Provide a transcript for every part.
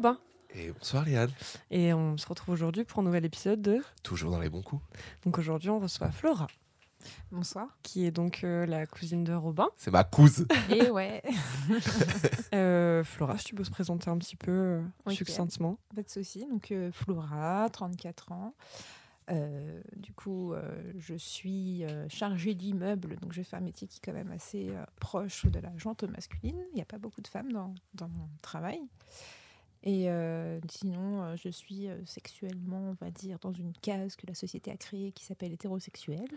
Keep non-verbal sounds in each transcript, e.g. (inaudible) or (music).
Robin. Et bonsoir Liane. Et on se retrouve aujourd'hui pour un nouvel épisode de. Toujours dans les bons coups. Donc aujourd'hui, on reçoit Flora, Bonsoir. qui est donc euh, la cousine de Robin. C'est ma couse. Et ouais, (laughs) Euh, Flora, si tu peux se présenter un petit peu euh, succinctement. pas de souci. Donc euh, Flora, 34 ans. Euh, du coup, euh, je suis euh, chargée d'immeuble, donc je fais un métier qui est quand même assez euh, proche de la jante masculine. Il n'y a pas beaucoup de femmes dans, dans mon travail. Et euh, sinon, euh, je suis euh, sexuellement, on va dire, dans une case que la société a créée qui s'appelle hétérosexuelle.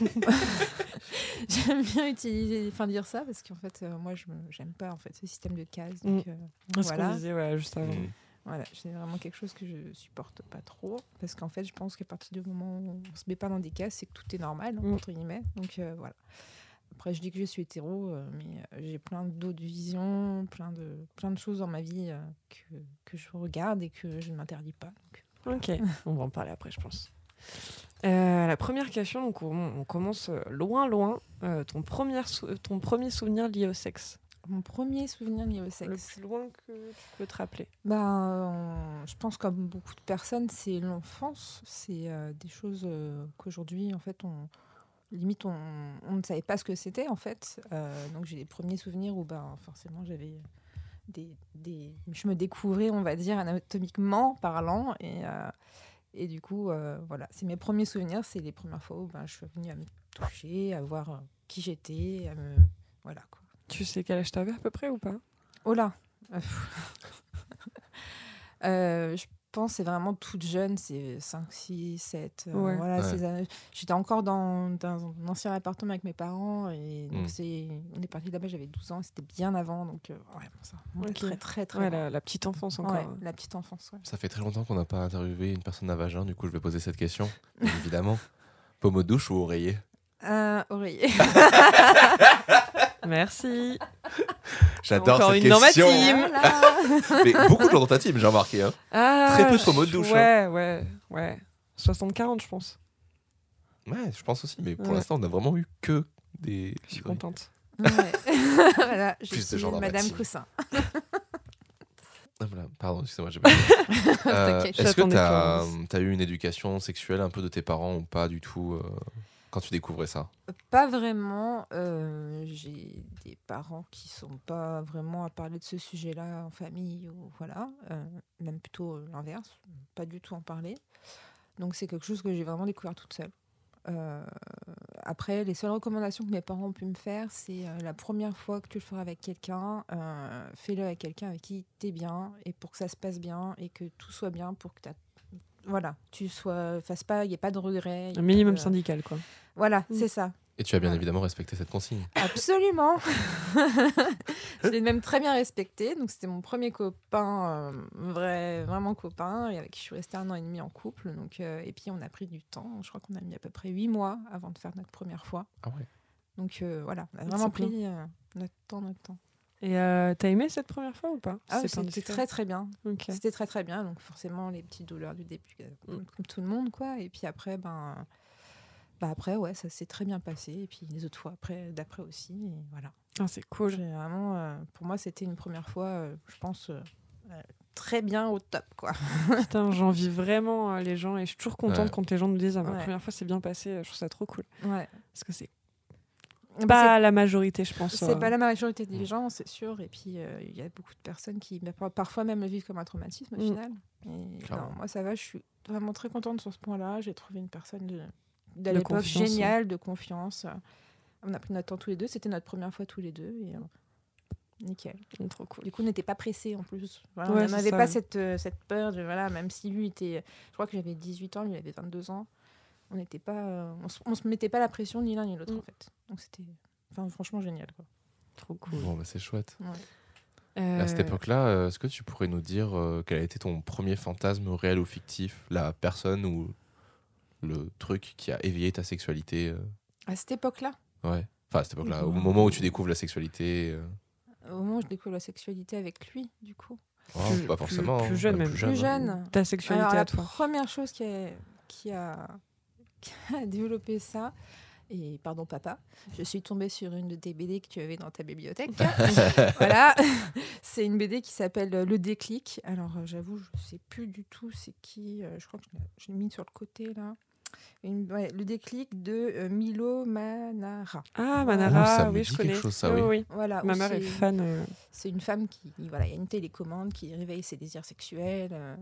(laughs) (laughs) J'aime bien utiliser, enfin dire ça parce qu'en fait, euh, moi, je n'aime pas en fait ce système de cases. Donc, euh, C'est ce qu'on voilà. disait ouais, juste avant. Mm. Voilà, c'est vraiment quelque chose que je supporte pas trop. Parce qu'en fait, je pense qu'à partir du moment où on se met pas dans des cases, c'est que tout est normal, Mm. entre guillemets. Donc euh, voilà. Après, je dis que je suis hétéro, euh, mais euh, j'ai plein d'autres visions, plein de, plein de choses dans ma vie euh, que, que je regarde et que je ne m'interdis pas. Donc, Ok, (laughs) on va en parler après, je pense. Euh, la première question, donc on, on commence loin, loin. Euh, ton, premier ton premier souvenir lié au sexe? mon premier souvenir lié au Le sexe. plus loin que tu peux te rappeler? Ben, euh, je pense comme beaucoup de personnes, c'est l'enfance. C'est des choses qu'aujourd'hui, en fait, on limite on, on ne savait pas ce que c'était en fait. Euh, donc j'ai des premiers souvenirs où ben forcément j'avais des, des, je me découvrais, on va dire anatomiquement parlant. Et euh, et du coup euh, voilà, c'est mes premiers souvenirs, c'est les premières fois où ben, je suis venue à me toucher, à voir qui j'étais, à me voilà quoi. Tu sais quel âge t'avais à peu près ou pas? Oh là. Je pense que c'est vraiment toute jeune, c'est 5, 6, 7. euh, Ouais. voilà, Ouais. J'étais encore dans, dans un ancien appartement avec mes parents et donc Mm. on est parti là-bas, j'avais 12 ans, c'était bien avant, donc euh, ouais, ça très très très la, la petite enfance encore. Ouais, hein. la petite enfance. ouais. Ça fait très longtemps qu'on n'a pas interviewé une personne à vagin, du coup je vais poser cette question. (laughs) Évidemment. Pommeau de douche ou oreiller? Un oreiller. (laughs) Merci. J'adore cette une dans ma question. team. Voilà. (laughs) Mais beaucoup de gens dans ta team, j'ai remarqué. Hein. Ah, Très peu de pommeaux de douche, Ouais, ouais, ouais. 60-40, je pense. Ouais, je pense aussi. Mais pour Ouais. l'instant, on a vraiment eu que des. Je suis contente. Ouais. (laughs) voilà, je Plus de suis gens dans ma Madame team. Coussin. Ah, voilà. Pardon, excusez-moi. j'ai pas- (laughs) Euh. Est-ce que tu as, eu une éducation sexuelle un peu de tes parents ou pas du tout euh, quand tu découvrais ça Pas vraiment. euh, J'ai des parents qui sont pas vraiment à parler de ce sujet-là en famille voilà, euh, même plutôt l'inverse, pas du tout en parler. Donc c'est quelque chose que j'ai vraiment découvert toute seule. Euh, après, les seules recommandations que mes parents ont pu me faire, c'est la première fois que tu le feras avec quelqu'un, fais-le avec quelqu'un avec qui t'es bien et pour que ça se passe bien et que tout soit bien pour que t'as- voilà, tu sois, fasses pas, il n'y ait pas de ait Un minimum de- syndical, quoi. Voilà, Mm. c'est ça. Et tu as bien Ouais. évidemment respecté cette consigne. Absolument. (laughs) (laughs) je l'ai même très bien respecté. Donc c'était mon premier copain, euh, vrai, vraiment copain, et avec qui je suis restée un an et demi en couple. Donc euh, et puis on a pris du temps. Je crois qu'on a mis à peu près huit mois avant de faire notre première fois. Ah ouais Donc euh, voilà, on a vraiment pris euh, notre temps, notre temps. Et euh, t'as aimé cette première fois ou pas? Ah, c'était très très bien. C'était très très bien. Donc forcément les petites douleurs du début, euh, comme, comme tout le monde quoi. Et puis après ben. Bah après ouais ça s'est très bien passé et puis les autres fois après d'après aussi et voilà Ah, c'est cool. J'ai vraiment, euh, pour moi, c'était une première fois, euh, je pense, très bien au top, quoi. (laughs) Putain, j'envie vraiment euh, les gens et je suis toujours contente Ouais. quand les gens nous disent ah, ma Ouais. première fois c'est bien passé. Je trouve ça trop cool. Ouais. Parce que c'est pas la majorité, je pense. c'est euh. pas la majorité des gens, c'est sûr. Et puis, euh, il y a beaucoup de personnes qui, bah, par- parfois même, le vivent comme un traumatisme, au Mm. final. Et Clairement. non, moi, ça va, je suis vraiment très contente sur ce point-là. J'ai trouvé une personne de, l'époque géniale, de confiance. On a pris notre temps tous les deux. C'était notre première fois tous les deux. Et, euh, nickel. Trop cool. Du coup, on n'était pas pressés en plus. Voilà, Ouais, on n'avait pas euh, cette peur de voilà, même si lui était, je crois que j'avais 18 ans, lui il avait 22 ans. On n'était pas, euh, on, se, on se mettait pas la pression ni l'un ni l'autre Mm. en fait. Donc c'était, enfin franchement génial quoi. Trop cool. Bon, bah, c'est chouette. Euh, À cette époque-là, euh, est-ce que tu pourrais nous dire euh, quel a été ton premier fantasme réel ou fictif, la personne ou le truc qui a éveillé ta sexualité euh, À cette époque-là, Ouais. Enfin, à cette époque-là, au moment où tu découvres la sexualité. euh, au moment où je découvre la sexualité avec lui, du coup. oh, Plus- pas plus- forcément. plus hein, jeune même. Plus hein. jeune. Ta sexualité Alors, à la toi. première chose qui a, qui a, (laughs) a développé ça, et pardon papa, je suis tombée sur une de tes BD que tu avais dans ta bibliothèque. (laughs) voilà, (laughs) c'est une BD qui s'appelle Le déclic. Alors euh, j'avoue, je sais plus du tout c'est qui. euh, je crois que je l'ai- mis sur le côté là. Une- ouais, le déclic de euh, Milo Manara. Ah, Oh, Manara, ça me oui, dit je quelque connais. chose, ça, Oui, oui. Voilà, Ma mère est c'est- fan. euh, c'est une femme qui, voilà, il y a une télécommande qui réveille ses désirs sexuels. euh,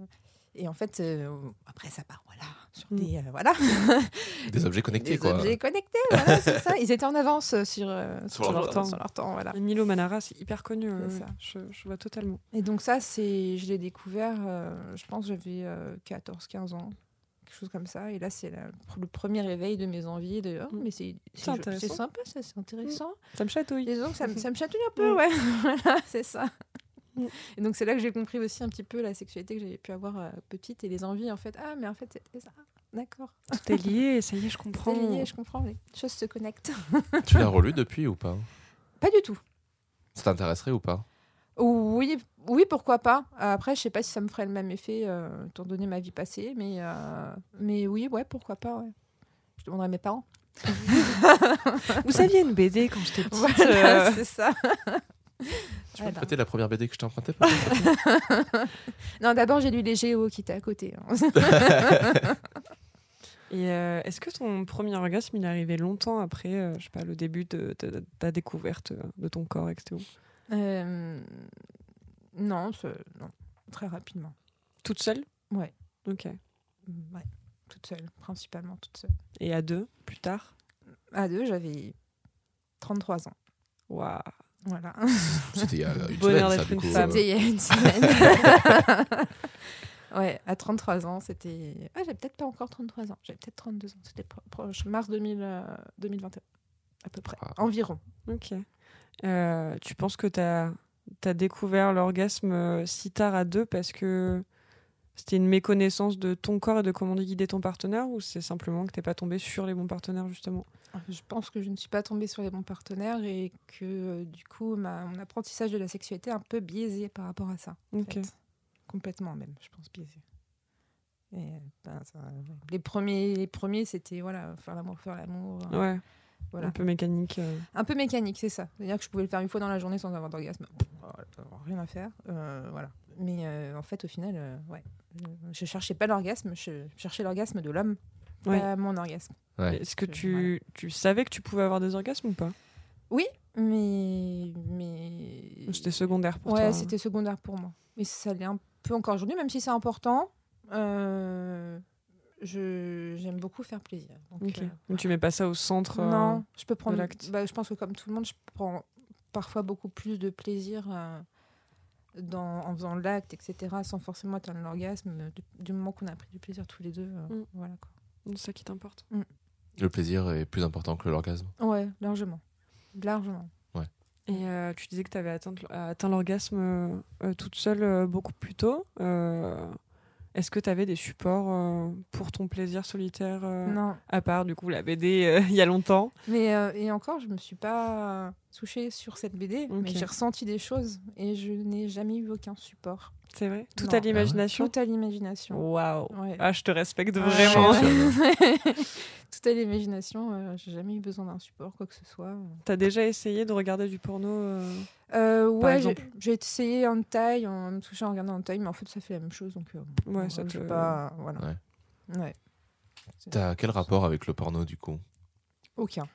et en fait, euh, après ça part, voilà, sur Mm. des, euh, voilà, (laughs) Des objets connectés, des quoi. objets connectés, voilà, c'est ça. Ils étaient en avance euh, sur, euh, Sur sur, leur leur temps. temps, sur leur temps, voilà. Milo Manara, c'est hyper connu. Euh, ça. Je, je vois totalement. Et donc ça, c'est, je l'ai découvert, euh, je pense, j'avais 14-15 ans, quelque chose comme ça. Et là, c'est le premier réveil de mes envies. De, oh, Mm. mais c'est, C'est sympa, ça, c'est intéressant. Ça me chatouille. Et donc, ça, me- ça me chatouille un peu, Mm. ouais. (laughs) voilà, c'est ça. Et donc, c'est là que j'ai compris aussi un petit peu la sexualité que j'avais pu avoir euh, petite et les envies, en fait. Ah, mais en fait, c'était ça. D'accord. Tout est lié, ça y est, je (laughs) comprends. C'est lié, je comprends. Les choses se connectent. Tu l'as relu depuis ou pas? Pas du tout. Ça t'intéresserait ou pas? Oui, oui, pourquoi pas. Après, je sais pas si ça me ferait le même effet, euh, étant donné ma vie passée, mais, euh, mais oui, ouais, pourquoi pas. Ouais. Je demanderai à mes parents. Vous saviez une BD quand j'étais (laughs) petite Voilà, euh, c'est ça. Tu peux me Voilà. prêter la première BD que je t'ai empruntée (laughs) Non, d'abord, j'ai lu les Géos qui étaient à côté. hein. (laughs) Et euh, est-ce que ton premier orgasme, il est arrivé longtemps après, euh, je sais pas, le début de, de- de ta découverte euh, de ton corps, etc. Euh, non, non, très rapidement. Toute seule? Ouais. Ok. Ouais, toute seule, principalement toute seule. Et à deux, plus tard? À deux, j'avais 33 ans. Waouh. Voilà. C'était il y a une Bonheur semaine, ça, d'être du une coup. femme. euh, C'était il y a une (laughs) semaine. ouais, à 33 ans, c'était. Ah, j'ai peut-être pas encore 33 ans. J'avais peut-être 32 ans. C'était pro- proche, mars 2000, euh, 2021, à peu près. Ah. Environ. Ok. Euh, tu penses que tu as, découvert l'orgasme euh, si tard à deux parce que c'était une méconnaissance de ton corps et de comment guider ton partenaire ou c'est simplement que t'es pas tombé sur les bons partenaires justement? Je pense que je ne suis pas tombée sur les bons partenaires et que euh, du coup, ma, mon apprentissage de la sexualité est un peu biaisé par rapport à ça. en Ok. fait. Complètement même, je pense biaisé. Et, ben, ça- les premiers, les premiers c'était voilà, faire l'amour, faire l'amour. euh, Ouais, Voilà. un peu mécanique. euh. Un peu mécanique, c'est ça. C'est-à-dire que je pouvais le faire une fois dans la journée sans avoir d'orgasme. Oh, Rien à faire. euh, voilà. Mais euh, en fait, au final, euh, ouais. Euh, Je cherchais pas l'orgasme, je cherchais l'orgasme de l'homme, Ouais. pas mon orgasme. Ouais. Est-ce que Euh, tu, tu savais que tu pouvais avoir des orgasmes ou pas? Mais. mais... C'était secondaire pour Ouais, toi hein. c'était secondaire pour moi. Mais ça l'est un peu encore aujourd'hui, même si c'est important. euh, j'aime beaucoup faire plaisir. Donc, Ok. euh, tu mets pas ça au centre euh, Non, je peux prendre. l'acte. bah, je pense que comme tout le monde, je prends parfois beaucoup plus de plaisir euh, dans, en faisant l'acte, etc., sans forcément atteindre l'orgasme. euh, Du, du moment qu'on a pris du plaisir tous les deux, euh, Mm. voilà quoi. C'est ça qui t'importe. Le plaisir est plus important que l'orgasme. Ouais, largement, largement. Et euh, tu disais que tu avais atteint, atteint l'orgasme euh, toute seule euh, beaucoup plus tôt. Est-ce que tu avais des supports euh, pour ton plaisir solitaire euh, Non, À part du coup la BD euh, (laughs) il y a longtemps? mais et encore, je me suis pas touchée sur cette BD, mais j'ai ressenti des choses et je n'ai jamais eu aucun support. C'est vrai Tout Non. à l'imagination Tout à l'imagination. Waouh Ouais. Ah, je te respecte vraiment. (laughs) Tout à l'imagination, euh, j'ai jamais eu besoin d'un support, quoi que ce soit. T'as déjà essayé de regarder du porno euh, Euh, ouais, j'ai- exemple. j'ai essayé en taille, en me touchant en regardant en taille, mais en fait, ça fait la même chose. Donc, euh, Ouais, ça te- pas, voilà. Ouais. Ouais. T'as quel rapport avec le porno du coup? Aucun.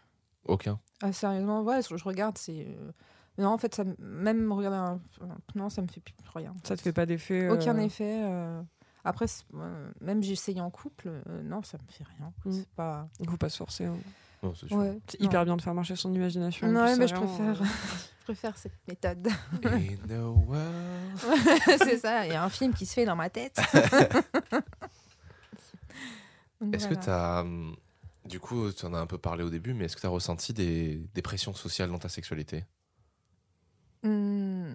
Aucun. Ah, sérieusement, ouais, je je regarde, c'est. euh, Non, en fait, ça, même regarder un. Non, ça me fait plus rien. Ça te fait pas d'effet euh, Aucun effet. euh, Après, euh, même essayé en couple, euh, non, ça me fait rien. Mm. C'est pas. Il faut pas se forcer. hein. Non, c'est. Ouais, non. hyper bien de faire marcher son imagination. Non, mais je préfère, (laughs) je préfère cette méthode. (laughs) In the world. (laughs) c'est ça, il y a un film qui se fait dans ma tête. Est-ce que tu as. Du coup, tu en as un peu parlé au début, mais est-ce que tu as ressenti des, des pressions sociales dans ta sexualité? Hmm,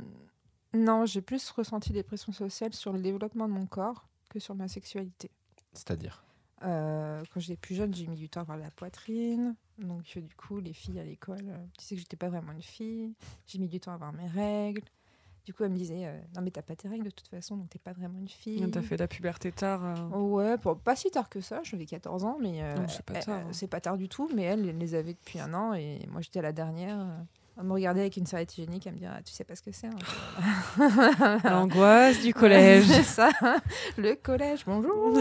Non, j'ai plus ressenti des pressions sociales sur le développement de mon corps que sur ma sexualité. C'est-à-dire? Euh, quand j'étais plus jeune, j'ai mis du temps à avoir la poitrine. Donc, euh, du coup, les filles à l'école, euh, tu sais que j'étais pas vraiment une fille. J'ai mis du temps à avoir mes règles. Du coup, elle me disait euh, Non, mais t'as pas tes règles de toute façon, donc t'es pas vraiment une fille. T'as fait la puberté tard. euh, Ouais, pas si tard que ça, j'avais 14 ans, mais euh, c'est pas tard, hein. c'est pas tard du tout, mais elle, elle les avait depuis un an et moi j'étais à la dernière. euh, Elle me regardait avec une serviette hygiénique, elle me disait ah, Tu sais pas ce que c'est hein, (laughs) L'angoisse du collège. (laughs) C'est ça, le collège, bonjour (laughs)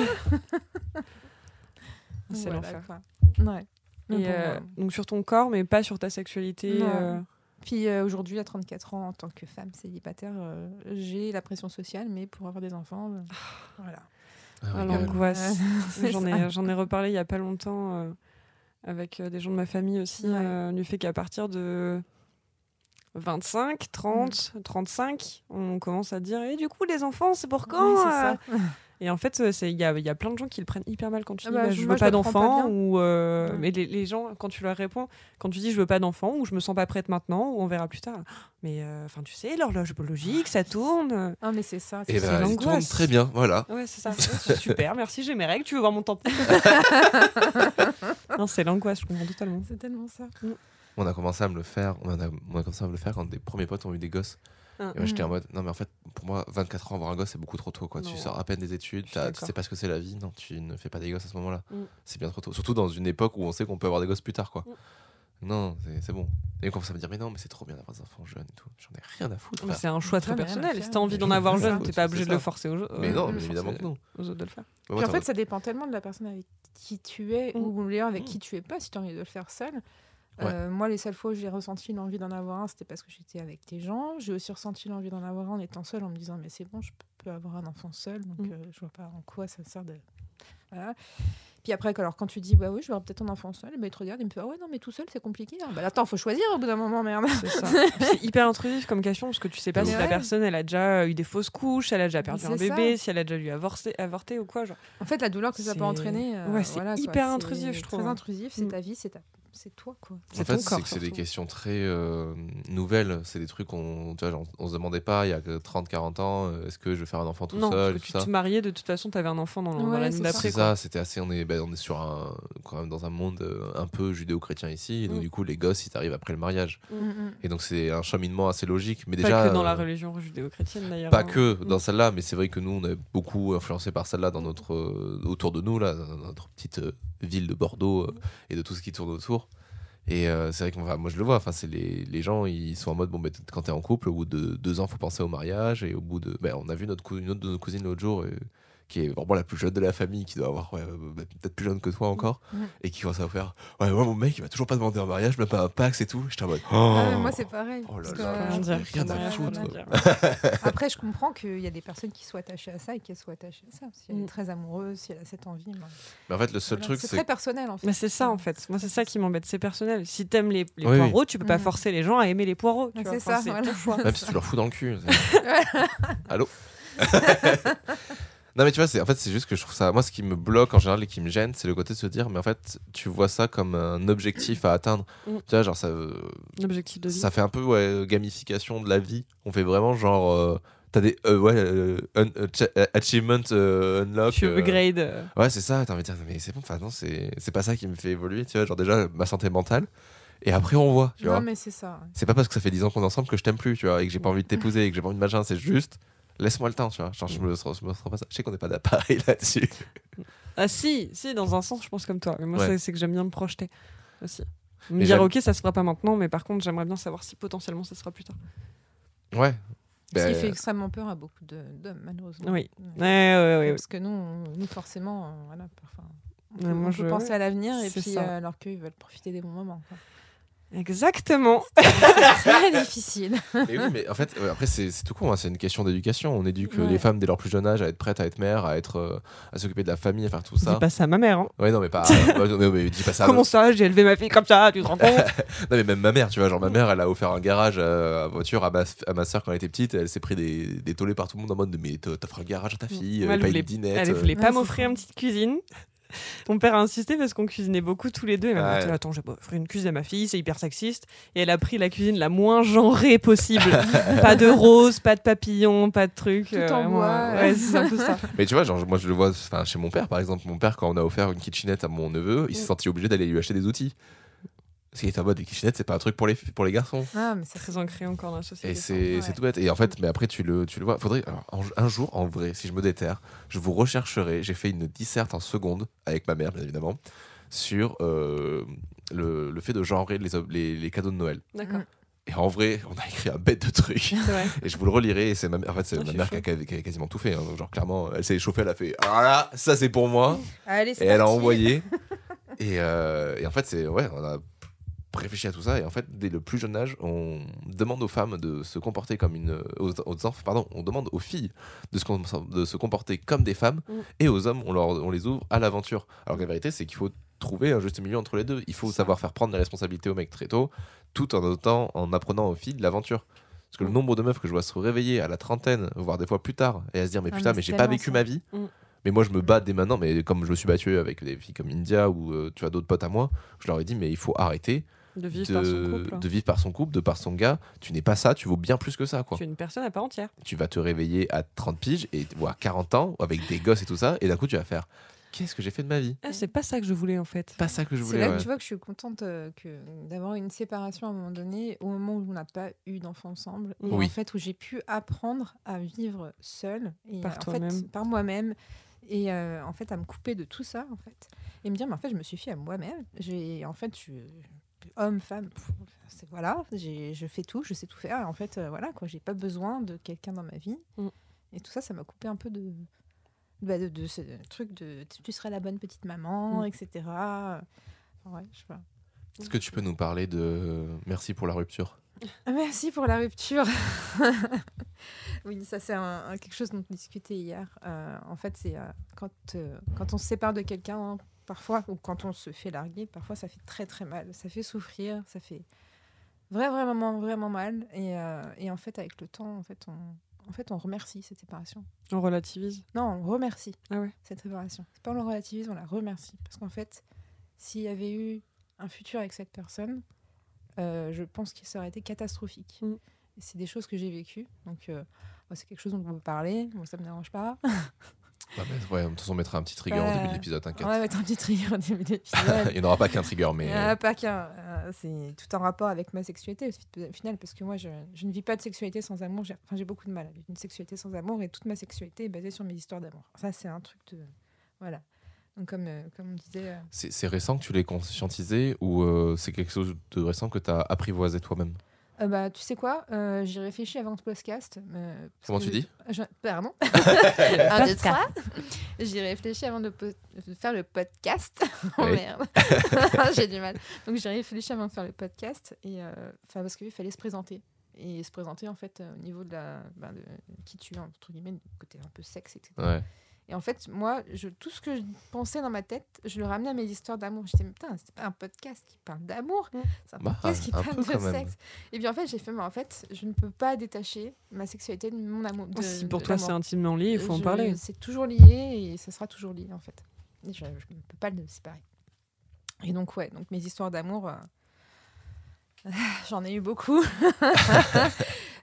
C'est l'enfer. Ouais. Mais Et, bon, euh, euh, donc sur ton corps, mais pas sur ta sexualité. Non. Puis euh, aujourd'hui, à 34 ans, en tant que femme célibataire, euh, j'ai la pression sociale, mais pour avoir des enfants, euh, voilà. Ah, Ah, l'angoisse. (laughs) J'en ai, (laughs) j'en ai reparlé il y a pas longtemps euh, avec euh, des gens de ma famille aussi, Ouais. euh, du fait qu'à partir de 25, 30, Mm. 35, on commence à dire et du coup les enfants c'est pour quand. (laughs) Et en fait, euh, il y a, il y a plein de gens qui le prennent hyper mal quand tu Ah dis bah, bah, je- je veux je pas d'enfant ou euh, Ouais. mais les, les gens quand tu leur réponds quand tu dis je veux pas d'enfant ou je me sens pas prête maintenant ou on verra plus tard. Mais euh, enfin tu sais l'horloge biologique ça tourne. Ah, mais c'est ça. Et c'est ben, ça. tourne l'angoisse. très bien, voilà. Ouais, c'est ça. (laughs) Super, merci, j'ai mes règles. Tu veux voir mon tampon (laughs) Non, c'est l'angoisse, je comprends totalement. C'est tellement ça. On a commencé à me le faire, on a, on a commencé à me le faire quand des premiers potes ont eu des gosses. Et moi, j'étais Mm. en mode, non, mais en fait, pour moi, 24 ans, avoir un gosse, c'est beaucoup trop tôt. Quoi. Tu sors à peine des études, t'as- tu sais pas ce que c'est la vie. Non, tu ne fais pas des gosses à ce moment-là. Mm. C'est bien trop tôt. Surtout dans une époque où on sait qu'on peut avoir des gosses plus tard. quoi. Mm. Non, c'est- bon. Et on commence à me dire, mais non, mais c'est trop bien d'avoir des enfants jeunes et tout. J'en ai rien à foutre. Mais c'est un choix très personnel. Si t'as envie d'en Mais (laughs) avoir jeune, t'es pas obligé de le forcer aux, Mais euh, non, mais évidemment que non. aux autres de le faire. Mais en fait, t'as- ça dépend tellement de la personne avec qui tu es, ou d'ailleurs avec qui tu es pas, si tu as envie de le faire seul. Ouais. Euh, moi, les seules fois où j'ai ressenti l'envie d'en avoir un, c'était parce que j'étais avec des gens. J'ai aussi ressenti l'envie d'en avoir un en étant seule, en me disant, mais c'est bon, je peux avoir un enfant seul, donc Mm. euh, je vois pas en quoi ça sert de. Voilà. Puis après, alors, quand tu dis, bah oui, je vais avoir peut-être un enfant seul, bah, il te regarde, il me fait, ah ouais, non, mais tout seul, c'est compliqué. hein. Bah attends, faut choisir au bout d'un moment, merde. C'est ça. (laughs) Puis c'est hyper intrusif comme question parce que tu sais pas Mais si la ouais. personne elle a déjà eu des fausses couches, elle a déjà perdu un bébé, si elle a déjà dû avorter, avorter ou quoi. Genre. En fait, la douleur que ça peut entraîner, euh, Ouais, c'est voilà, quoi, hyper c'est intrusif, je trouve, Très intrusif, c'est Mm. ta vie, c'est ta... c'est toi, quoi. C'est en fait, c'est corps, que c'est des questions très euh, nouvelles. C'est des trucs qu'on tu vois, genre, on se demandait pas il y a que 30-40 ans, euh, est-ce que je vais faire un enfant tout non, seul parce que tout tu ça. te mariais, de toute façon, t'avais un enfant dans, dans Ouais, l'année c'est d'après. C'est quoi. ça, c'était assez. On est, ben, on est sur un, quand même dans un monde euh, un peu judéo-chrétien ici. Et donc, Mm. du coup, les gosses, ils arrivent après le mariage. Mm, mm. Et donc, c'est un cheminement assez logique. Mais Pas déjà. que dans la euh, religion judéo-chrétienne d'ailleurs. Pas hein. que dans celle-là, mais c'est vrai que nous, on est beaucoup influencé par celle-là dans notre, euh, autour de nous, là, dans notre petite ville de Bordeaux et de tout ce qui tourne autour. Et euh, c'est vrai que moi, je le vois, enfin, c'est les, les gens, ils sont en mode, bon, ben, quand t'es en couple, au bout de deux ans, faut penser au mariage. Et au bout de. Ben, on a vu notre une autre de nos cousines l'autre jour, euh, qui est vraiment la plus jeune de la famille, qui doit avoir ouais, euh, ben, peut-être plus jeune que toi encore, et qui commence à faire Ouais, moi, mon mec, il m'a toujours pas demandé un mariage, même pas un Pax et tout. J'étais en mode Ah, mais Oh moi, c'est pareil. Oh là parce que, là, euh, dire rien à foutre. (laughs) Après, je comprends qu'il y a des personnes qui soient attachées à ça et qu'elles soient attachées à ça. Si elle Mm. est très amoureuse, si elle a cette envie. ben, Mais en fait, le seul voilà. truc, c'est très personnel en fait. Mais c'est ça en fait. Moi c'est ça qui m'embête, c'est personnel. Si t'aimes les, les Oui, oui. poireaux, tu peux pas Mm. forcer les gens à aimer les poireaux. c'est ça. Même si tu leur fous dans le cul. (laughs) Allô (laughs) Non mais tu vois, c'est en fait c'est juste que je trouve ça. Moi, ce qui me bloque en général et qui me gêne, c'est le côté de se dire, mais en fait, tu vois ça comme un objectif à atteindre. Mm. Tu vois, genre ça, euh, L'objectif de vie. ça fait un peu ouais, gamification de la vie. On fait vraiment genre, euh, t'as des euh, ouais euh, un- euh, achievement unlock. Tu upgrade. Ouais, c'est ça. T'as envie de dire, mais c'est bon. Enfin non, c'est pas ça qui me fait évoluer. Tu vois, genre déjà ma santé mentale. Et après on voit. Tu vois. Non, mais c'est ça. C'est pas parce que ça fait 10 ans qu'on est ensemble que je t'aime plus, tu vois, et que j'ai pas envie de t'épouser, et que j'ai pas envie de machin, c'est juste laisse-moi le temps, tu vois. Genre, je me, je me sens pas ça. Je sais qu'on n'est pas d'appareil (laughs) là-dessus. Ah si, si, dans un sens, je pense comme toi. Mais moi, Ouais. c'est- que j'aime bien me projeter aussi. Me Mais dire, ok, ça se fera pas maintenant, mais par contre, j'aimerais bien savoir si potentiellement ça sera plus tard. Ouais. Ce qui Ben, fait extrêmement peur à beaucoup de- d'hommes, malheureusement. Oui. Ouais. Ouais, ouais, ouais. Parce que nous, on- nous forcément, euh, voilà, parfois, on peut, moi, je- penser à l'avenir et puis euh, alors qu'ils veulent profiter des bons moments. quoi. Exactement. (laughs) (laughs) Très difficile. Mais oui, mais en fait, euh, après, c'est c'est tout con, hein, c'est une question d'éducation. On éduque euh, Ouais. les femmes dès leur plus jeune âge à être prêtes à être mères, à, être, euh, à s'occuper de la famille, à faire tout Dis ça. pas ça à ma mère. hein. Ouais, non, mais pas. (laughs) non, mais dis pas ça. Comment ça, j'ai élevé ma fille comme ça, tu te rends compte? Non, mais même ma mère, tu vois, genre ma mère, elle a offert un garage à voiture à ma, à ma soeur quand elle était petite. Elle s'est pris des, des tollés par tout le monde en mode Mais t'off- t'offres un garage à ta fille, Ouais, elle pas voulait- une dinette. Elle voulait pas c'est m'offrir une petite cuisine. (laughs) Mon père a insisté parce qu'on cuisinait beaucoup tous les deux. Elle m'a dit. Attends, je vais offrir une cuisine à ma fille, c'est hyper sexiste. Et elle a pris la cuisine la moins genrée possible. (laughs) pas de rose, pas de papillons, pas de trucs. Tout en vraiment, bois. Ouais, c'est un peu ça. (laughs) Mais tu vois, genre, moi je le vois enfin, chez mon père par exemple. Mon père, quand on a offert une kitchenette à mon neveu, il s'est Mm. senti obligé d'aller lui acheter des outils. Parce qu'il était en mode des kitchenettes, c'est pas un truc pour les, pour les garçons. Ah, mais c'est Très ancré encore dans la société. Et c'est Ouais. tout bête. Et en fait, mais après, tu le, tu le vois. Faudrait, alors, un, un jour, en vrai, si je me déterre, je vous rechercherai. J'ai fait une disserte en seconde avec ma mère, bien évidemment, sur euh, le, le fait de genrer les, les, les cadeaux de Noël. D'accord. Et en vrai, on a écrit un bête de truc. Et je vous le relirai. Et c'est ma, mère- en fait, c'est Ah, ma mère qui a, qui a quasiment tout fait. hein. Genre, clairement, elle s'est échauffée, elle a fait Ah là, ça c'est pour moi. Allez, Et elle a envoyé. (laughs) et, euh, et en fait, c'est ouais, on a réfléchi à tout ça. Et en fait, dès le plus jeune âge, on demande aux femmes de se comporter comme une. Aux, aux enfants, pardon, on demande aux filles de se, com- de se comporter comme des femmes. Mm. Et aux hommes, on, leur, on les ouvre à l'aventure. Alors que la vérité, c'est qu'il faut trouver un juste milieu entre les deux. Il faut savoir faire prendre les responsabilités aux mecs très tôt, tout en, autant, en apprenant aux filles de l'aventure. Parce que le Mm. nombre de meufs que je vois se réveiller à la trentaine, voire des fois plus tard, et à se dire Mais Ah, putain, mais j'ai pas vécu ça. ma vie. Mm. Mais moi, je me bats dès maintenant, mais comme je me suis battu avec des filles comme India ou euh, tu as d'autres potes à moi, je leur ai dit, mais il faut arrêter De vivre de, par son couple. de vivre par son couple, de par son gars. Tu n'es pas ça, tu vaux bien plus que ça, quoi. Tu es une personne à part entière. Tu vas te réveiller à 30 piges et, ou à 40 ans avec des gosses et tout ça, et d'un coup, tu vas faire, qu'est-ce que j'ai fait de ma vie Ah, c'est pas ça que je voulais en fait. Pas ça que je C'est voulais. là ouais. que tu vois que je suis contente euh, que d'avoir une séparation à un moment donné, au moment où on n'a pas eu d'enfants ensemble, et Oui. en fait où j'ai pu apprendre à vivre seule et Par en fait par moi-même et euh, en fait à me couper de tout ça en fait et me dire mais en fait je me suis fait à moi-même. J'ai en fait je homme femme c'est voilà j'ai je fais tout je sais tout faire et en fait euh, voilà quoi j'ai pas besoin de quelqu'un dans ma vie Mm. et tout ça ça m'a coupé un peu de bah, de, de ce truc de tu serais la bonne petite maman Mm. etc Enfin, ouais je sais pas Est-ce que tu peux nous parler de merci pour la rupture? (laughs) Merci pour la rupture. (laughs) oui, ça c'est un- un- quelque chose dont on discutait hier. Euh, en fait, c'est euh, quand, euh, quand on se sépare de quelqu'un, hein, parfois, ou quand on se fait larguer, parfois ça fait très très mal. Ça fait souffrir, ça fait vraiment vraiment vraiment mal. Et, euh, et en fait, avec le temps, en fait, on, en fait, on remercie cette séparation. On relativise. Non, on remercie Ah ouais. cette séparation. C'est pas on le relativise, on la remercie. Parce qu'en fait, s'il y avait eu un futur avec cette personne, euh, je pense que ça aurait été catastrophique. Mm. C'est des choses que j'ai vécues. Donc, euh, moi, c'est quelque chose dont on peut parler. Moi, ça me dérange pas. (laughs) Bah, mais, ouais, De toute façon, on mettra un petit trigger en Euh, début de l'épisode, on va mettre un petit trigger au début (laughs) de l'épisode. Il n'y en aura pas qu'un trigger, mais. A pas qu'un. Euh, c'est tout en rapport avec ma sexualité au final, parce que moi, je, je ne vis pas de sexualité sans amour. J'ai, enfin, j'ai beaucoup de mal à vivre une sexualité sans amour, et toute ma sexualité est basée sur mes histoires d'amour. Ça, c'est un truc de. Voilà. Donc, comme, euh, comme on disait. euh, C'est c'est récent que tu l'aies conscientisé ou euh, c'est quelque chose de récent que tu as apprivoisé toi-même? Euh, bah, tu sais quoi euh, J'y réfléchis avant ce podcast. euh, Comment tu je- dis je- Pardon. (laughs) Un, deux, trois. J'y réfléchis avant de, po- de faire le podcast. oh (laughs) Oui. merde. (laughs) J'ai du mal. Donc j'ai réfléchi avant de faire le podcast. Et, euh, 'fin, parce qu'il fallait se présenter. Et se présenter en fait euh, au niveau de, la, ben, de qui tu es, entre guillemets, du côté un peu sexe, etc. Ouais. Et en fait, moi, je, tout ce que je pensais dans ma tête, je le ramenais à mes histoires d'amour. J'étais, putain, c'est pas un podcast qui parle d'amour, Mm. c'est un Bah, podcast qui un parle de même. sexe. Et bien en fait, j'ai fait, mais en fait, je ne peux pas détacher ma sexualité de mon amour. de- si pour de toi c'est intimement lié, il faut en parler. C'est toujours lié et ça sera toujours lié, en fait. Et je ne peux pas le séparer. Et donc, ouais, donc mes histoires d'amour, euh, (laughs) j'en ai eu beaucoup. (laughs)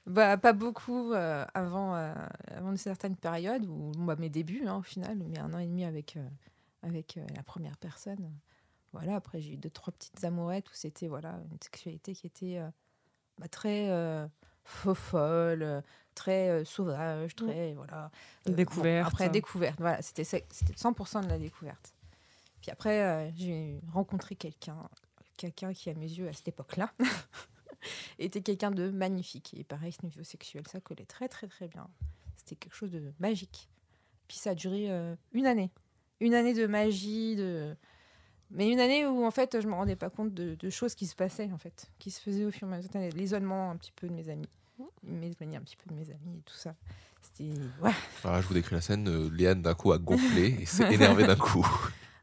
bah, pas beaucoup euh, avant, euh, avant une certaine période, ou bah, mes débuts, hein, au final, mais un an et demi avec, euh, avec la première personne. Voilà, après, j'ai eu deux, trois petites amourettes où c'était voilà, une sexualité qui était bah, très faux folle, très sauvage, très. Voilà. Découverte. après, découverte. Voilà, c'était ça- c'était 100% de la découverte. Puis après, j'ai rencontré quelqu'un, quelqu'un qui, à mes yeux, à cette époque-là, (laughs) (laughs) était quelqu'un de magnifique. Et pareil, ce niveau sexuel, ça collait très, très, très bien. C'était quelque chose de magique. Puis ça a duré euh, une année. Une année de magie, de, Mais une année où en fait je me rendais pas compte de, de choses qui se passaient en fait, qui se faisaient au fur et à mesure, l'isolement un petit peu de mes amis, m'éloigner un petit peu de mes amis et tout ça. C'était ouais. Là, je vous décris la scène. euh, Léane d'un coup a gonflé et s'est (laughs) énervée d'un coup.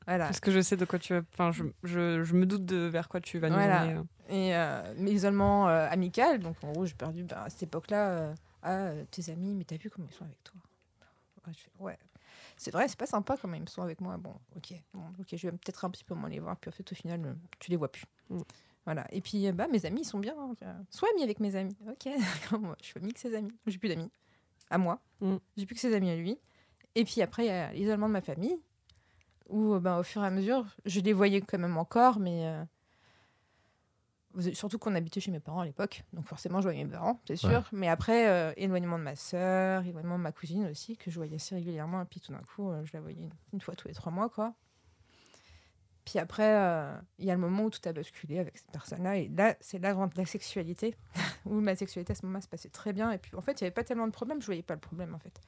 Voilà. Parce que je sais de quoi tu vas. Enfin, je, je, je me doute de vers quoi tu vas nous Voilà. euh. Et euh, mais isolement euh, amical, donc en gros j'ai perdu ben, à cette époque-là. euh, ah, tes amis, mais t'as vu comment ils sont avec toi? Ouais, je fais, ouais. C'est vrai, c'est pas sympa comment ils sont avec moi. Bon, ok, bon, ok, je vais peut-être un petit peu moins les voir, puis en fait au final tu les vois plus. Mm. Voilà. Et puis bah mes amis ils sont bien. hein. Sois ami avec mes amis. Ok, (laughs) moi je suis ami que ses amis. J'ai plus d'amis à moi. Mm. J'ai plus que ses amis à lui. Et puis après il y a l'isolement de ma famille où euh, ben, au fur et à mesure je les voyais quand même encore, mais euh, Surtout qu'on habitait chez mes parents à l'époque, donc forcément je voyais mes parents, c'est sûr. Ouais. Mais après, euh, éloignement de ma sœur, éloignement de ma cousine aussi, que je voyais assez régulièrement. Et puis tout d'un coup, euh, je la voyais une, une fois tous les trois mois, quoi. Puis après, euh, il y a le moment où tout a basculé avec cette personne-là. Et là, c'est grande la sexualité, (laughs) où ma sexualité à ce moment-là se passait très bien. Et puis en fait, il n'y avait pas tellement de problèmes, je voyais pas le problème en fait.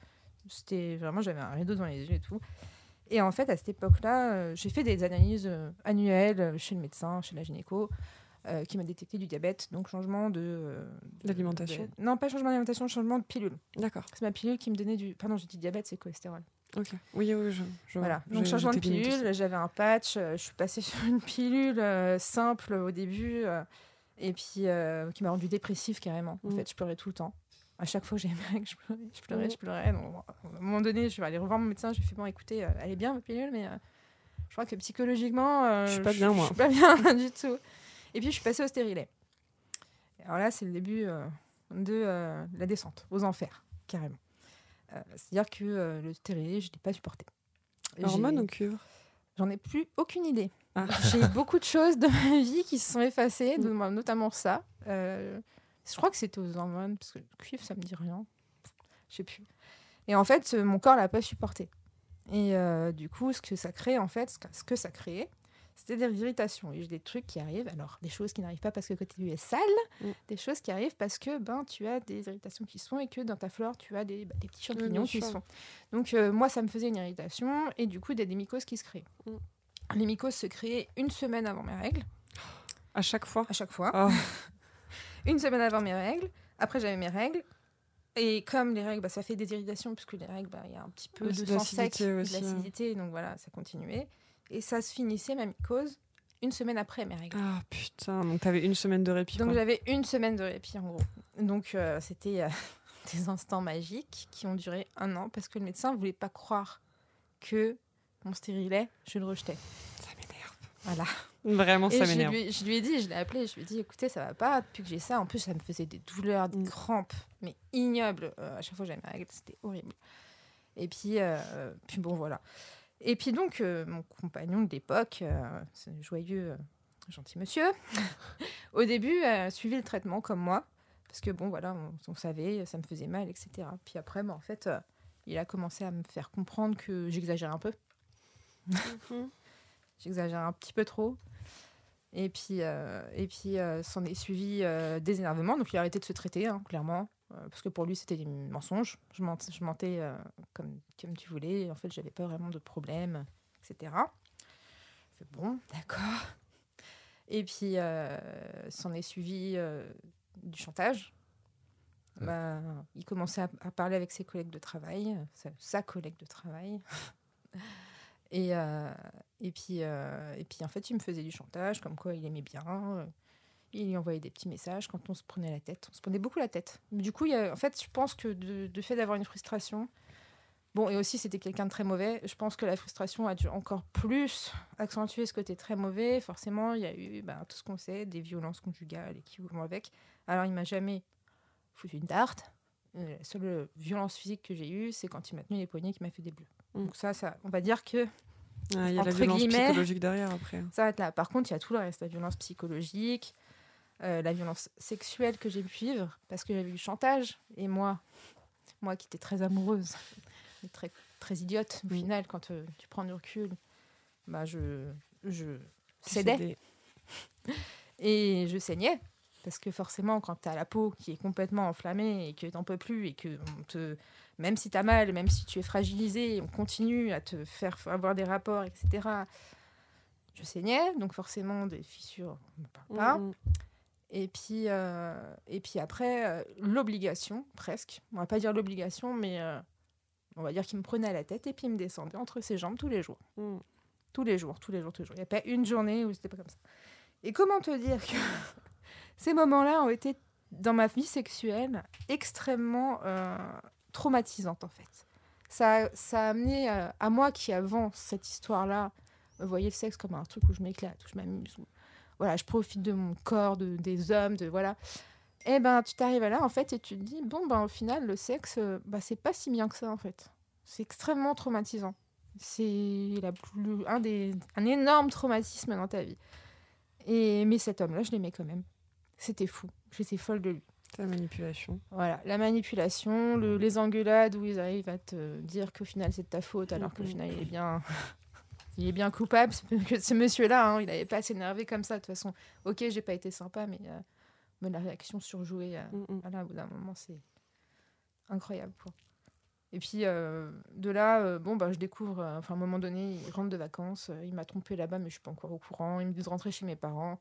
C'était vraiment, j'avais un rideau devant les yeux et tout. Et en fait, à cette époque-là, euh, j'ai fait des analyses euh, annuelles euh, chez le médecin, chez la gynéco, euh, qui m'a détecté du diabète, donc changement de. euh, D'alimentation. de- Non, pas changement d'alimentation, changement de pilule. D'accord. C'est ma pilule qui me donnait du. Pardon, j'ai dit diabète, c'est cholestérol. Ok. Oui, oui, je. Voilà. Donc changement de pilule, j'avais un patch, euh, je suis passée (laughs) sur une pilule simple au début, et puis qui m'a rendu dépressive carrément. En Mm. fait, je pleurais tout le temps. À chaque fois que mes règles, je pleurais, je pleurais, je pleurais. Donc, à un moment donné, je vais aller revoir mon médecin, je lui fais bon, écoutez, euh, elle est bien ma pilule, mais euh, je crois que psychologiquement, euh, Je suis pas bien, moi. Je suis pas bien (laughs) du tout. Et puis je suis passée au stérilet. Alors là, c'est le début euh, de la descente aux enfers, carrément. C'est-à-dire que le stérilet, je ne l'ai pas supporté. Hormones ou cuivre? J'en ai plus aucune idée. Ah. J'ai beaucoup de choses de ma vie qui se sont effacées, (laughs) Mm. de- notamment ça. Je crois que c'était aux hormones, parce que le cuivre, ça me dit rien. Je sais plus. Et en fait, mon corps l'a pas supporté. Et euh, du coup, ce que ça crée, en fait, ce que, ça créait, c'était des irritations. Et j'ai des trucs qui arrivent. Alors, des choses qui n'arrivent pas parce que le côté lui est sale, Mm. des choses qui arrivent parce que ben, tu as des irritations qui se font et que dans ta flore, tu as des, bah, des petits champignons qui se font. Donc, euh, moi, ça me faisait une irritation et du coup, il y a des mycoses qui se créent. Mm. Les mycoses se créaient une semaine avant mes règles, À chaque fois à chaque fois. Oh, (laughs) Une semaine avant mes règles. Après, j'avais mes règles. Et comme les règles, bah, ça fait des irritations, puisque les règles, bah, il y a un petit peu de sang sec, de ouais. l'acidité, donc voilà, ça continuait. Et ça se finissait, ma mycose, une semaine après mes règles. Ah putain, donc t'avais une semaine de répit. Donc j'avais une semaine de répit en gros. Donc euh, c'était euh, (laughs) des instants magiques qui ont duré un an parce que le médecin voulait pas croire que mon stérilet, je le rejetais. Voilà. (laughs) Vraiment, Et ça je m'énerve. lui, je lui ai dit, je l'ai appelé, je lui ai dit, écoutez, ça va pas, depuis que j'ai ça, en plus ça me faisait des douleurs, des Mm. crampes, mais ignobles. Euh, à chaque fois que j'avais mes règles, c'était horrible. Et puis, euh, puis bon, voilà. Et puis donc, euh, mon compagnon de l'époque, euh, ce joyeux, gentil monsieur, (laughs) au début, a suivi le traitement comme moi, parce que bon, voilà, on, on savait, ça me faisait mal, etc. Puis après, bah, en fait, il a commencé à me faire comprendre que j'exagère un peu. Mhm. (laughs) J'exagère un petit peu trop. Et puis, euh, et puis euh, s'en est suivi euh, des énervements. Donc, il a arrêté de se traiter, hein, clairement. parce que pour lui, c'était des mensonges. Je mentais, je mentais comme, comme tu voulais. En fait, j'avais pas vraiment de problème, etc. Bon, (laughs) d'accord. Et puis, s'en est suivi du chantage. Ouais. Bah, il commençait à, à parler avec ses collègues de travail, sa, sa collègue de travail. (laughs) Et, euh, et, puis, euh, et puis, en fait, il me faisait du chantage, comme quoi il aimait bien. euh, Il lui envoyait des petits messages quand on se prenait la tête. On se prenait beaucoup la tête. Du coup, en fait, je pense que de, fait d'avoir une frustration, bon, et aussi c'était quelqu'un de très mauvais, je pense que la frustration a dû encore plus accentuer ce côté très mauvais. Forcément, il y a eu ben, tout ce qu'on sait, des violences conjugales et qui vont avec. Alors, il m'a jamais foutu une tarte. La seule violence physique que j'ai eue, c'est quand il m'a tenu les poignets qui m'a fait des bleus. Donc ça, ça, on va dire que Ah, Il y a la violence psychologique derrière après. ça arrête là. Par contre, il y a tout le reste, la violence psychologique, euh, la violence sexuelle que j'ai pu vivre, parce que j'avais eu du chantage. Et moi, moi qui étais très amoureuse, très, très idiote, au final, quand euh, tu prends du recul, bah, je, je cédais (laughs) et je saignais. Parce que forcément, quand tu as la peau qui est complètement enflammée et que t'en peux plus, et que on te, même si tu as mal, même si tu es fragilisé, on continue à te faire avoir des rapports, etc. je saignais, donc forcément des fissures, on ne parle pas. Mm, mm. Et puis, euh, et puis après, euh, l'obligation, presque. On va pas dire l'obligation, mais euh, on va dire qu'il me prenait à la tête et puis il me descendait entre ses jambes tous les jours. Mm. Tous les jours, tous les jours, tous les jours. Il n'y a pas une journée où c'était pas comme ça. Et comment te dire que (laughs) ces moments-là ont été, dans ma vie sexuelle, extrêmement traumatisantes, en fait. Ça, ça a amené euh, à moi qui, avant cette histoire-là, voyais le sexe comme un truc où je m'éclate, où je m'amuse, où voilà, je profite de mon corps, de, des hommes, de voilà. Et ben, tu t'arrives là, en fait, et tu te dis, bon, ben, au final, le sexe, bah, c'est pas si bien que ça, en fait. C'est extrêmement traumatisant. C'est un, des, un énorme traumatisme dans ta vie. Et, mais cet homme-là, je l'aimais quand même. C'était fou. J'étais folle de lui. La manipulation. Voilà, la manipulation, le- les engueulades où ils arrivent à te dire qu'au final c'est de ta faute alors qu'au final il est bien, (laughs) il est bien coupable. Que ce monsieur-là, hein, il n'avait pas à s'énerver comme ça. De toute façon, ok, j'ai pas été sympa, mais, euh, mais la réaction surjouée, euh, Mm, mm. voilà, au bout d'un moment, c'est incroyable. Quoi. Et puis euh, de là, euh, bon, bah, je découvre, euh, enfin, à un moment donné, il rentre de vacances, euh, il m'a trompé là-bas, mais je suis pas encore au courant. Il me dit de rentrer chez mes parents.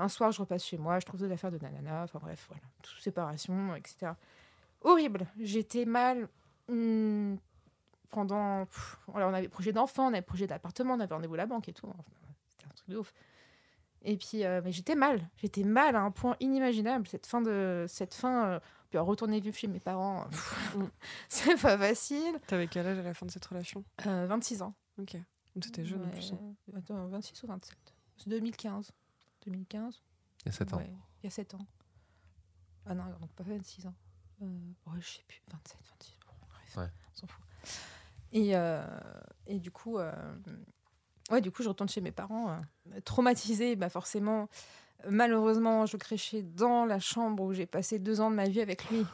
Un soir, je repasse chez moi, je trouve des affaires de nanana, enfin bref, voilà, toute séparation, etc. Horrible. J'étais mal hum, pendant. pff, alors, on avait projet d'enfant, on avait projet d'appartement, on avait rendez-vous à la banque et tout. Enfin, C'était un truc de ouf. Et puis, euh, mais j'étais mal. J'étais mal à un point inimaginable. Cette fin de. Cette fin. euh, puis retourner vivre chez mes parents, pff, Mm. (laughs) c'est pas facile. T'avais quel âge à la fin de cette relation? Euh, 26 ans. Ok. Donc t'étais jeune en plus. hein. Attends, 26 ou 27 C'est 2015. 2015 Il y a 7 ans. Ouais, il y a 7 ans. Ah non, donc pas 26 ans. Euh, ouais, je sais plus, 27, 26. Bon, bref, Ouais. on s'en fout. Et, euh, et du coup, euh, ouais, du coup, je retourne chez mes parents, traumatisée, bah forcément. Malheureusement, je créchais dans la chambre où j'ai passé deux ans de ma vie avec lui.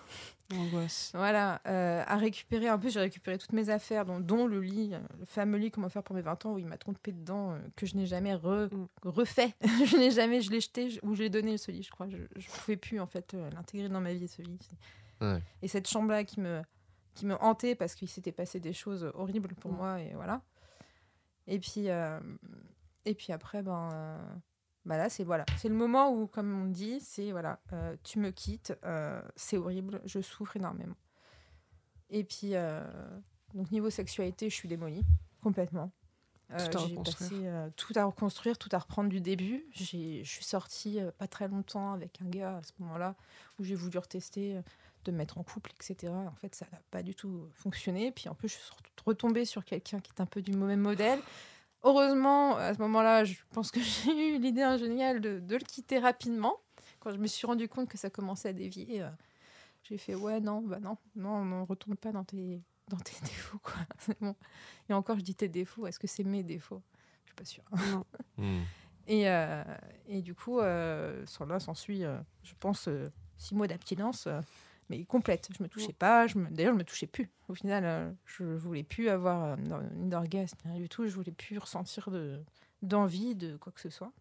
Angoisse. Voilà, euh, à récupérer. En plus, j'ai récupéré toutes mes affaires, dont, dont le lit, euh, le fameux lit qu'on m'a offert pour mes 20 ans, où il m'a trompé dedans, euh, que je n'ai jamais re- Mm. refait. (laughs) je n'ai jamais, je l'ai jeté, je- ou je l'ai donné, ce lit, je crois. Je ne pouvais plus, en fait, euh, l'intégrer dans ma vie, ce lit. Ouais. Et cette chambre-là qui me, qui me hantait parce qu'il s'était passé des choses horribles pour Mm. moi, et voilà. Et puis, et puis après, ben. Bah là, c'est voilà, c'est le moment où, comme on dit, c'est voilà, euh, tu me quittes, euh, c'est horrible, je souffre énormément. Et puis, euh, donc niveau sexualité, je suis démolie complètement. Tout à j'ai reconstruire. passé tout à reconstruire, tout à reprendre du début. J'ai- Je suis sortie pas très longtemps avec un gars à ce moment-là où j'ai voulu retester de me mettre en couple, etc. En fait, ça n'a pas du tout fonctionné. Puis en plus, je suis retombée sur quelqu'un qui est un peu du même modèle. Heureusement, à ce moment-là, je pense que (laughs) j'ai eu l'idée géniale de, de le quitter rapidement. Quand je me suis rendu compte que ça commençait à dévier, euh, j'ai fait ouais, non, bah non, non, non, retourne pas dans tes, dans tes (laughs) défauts, quoi. (laughs) C'est bon. Et encore, je dis tes défauts, est-ce que c'est mes défauts? Je suis pas sûre. Non. Et, euh, et du coup, euh, là, s'ensuit, euh, je pense, six mois d'abstinence, mais complète. Je me touchais pas, je me... d'ailleurs, je me touchais plus. Au final, euh, je voulais plus avoir euh, une orgasme, rien du tout. Je voulais plus ressentir de... d'envie de quoi que ce soit.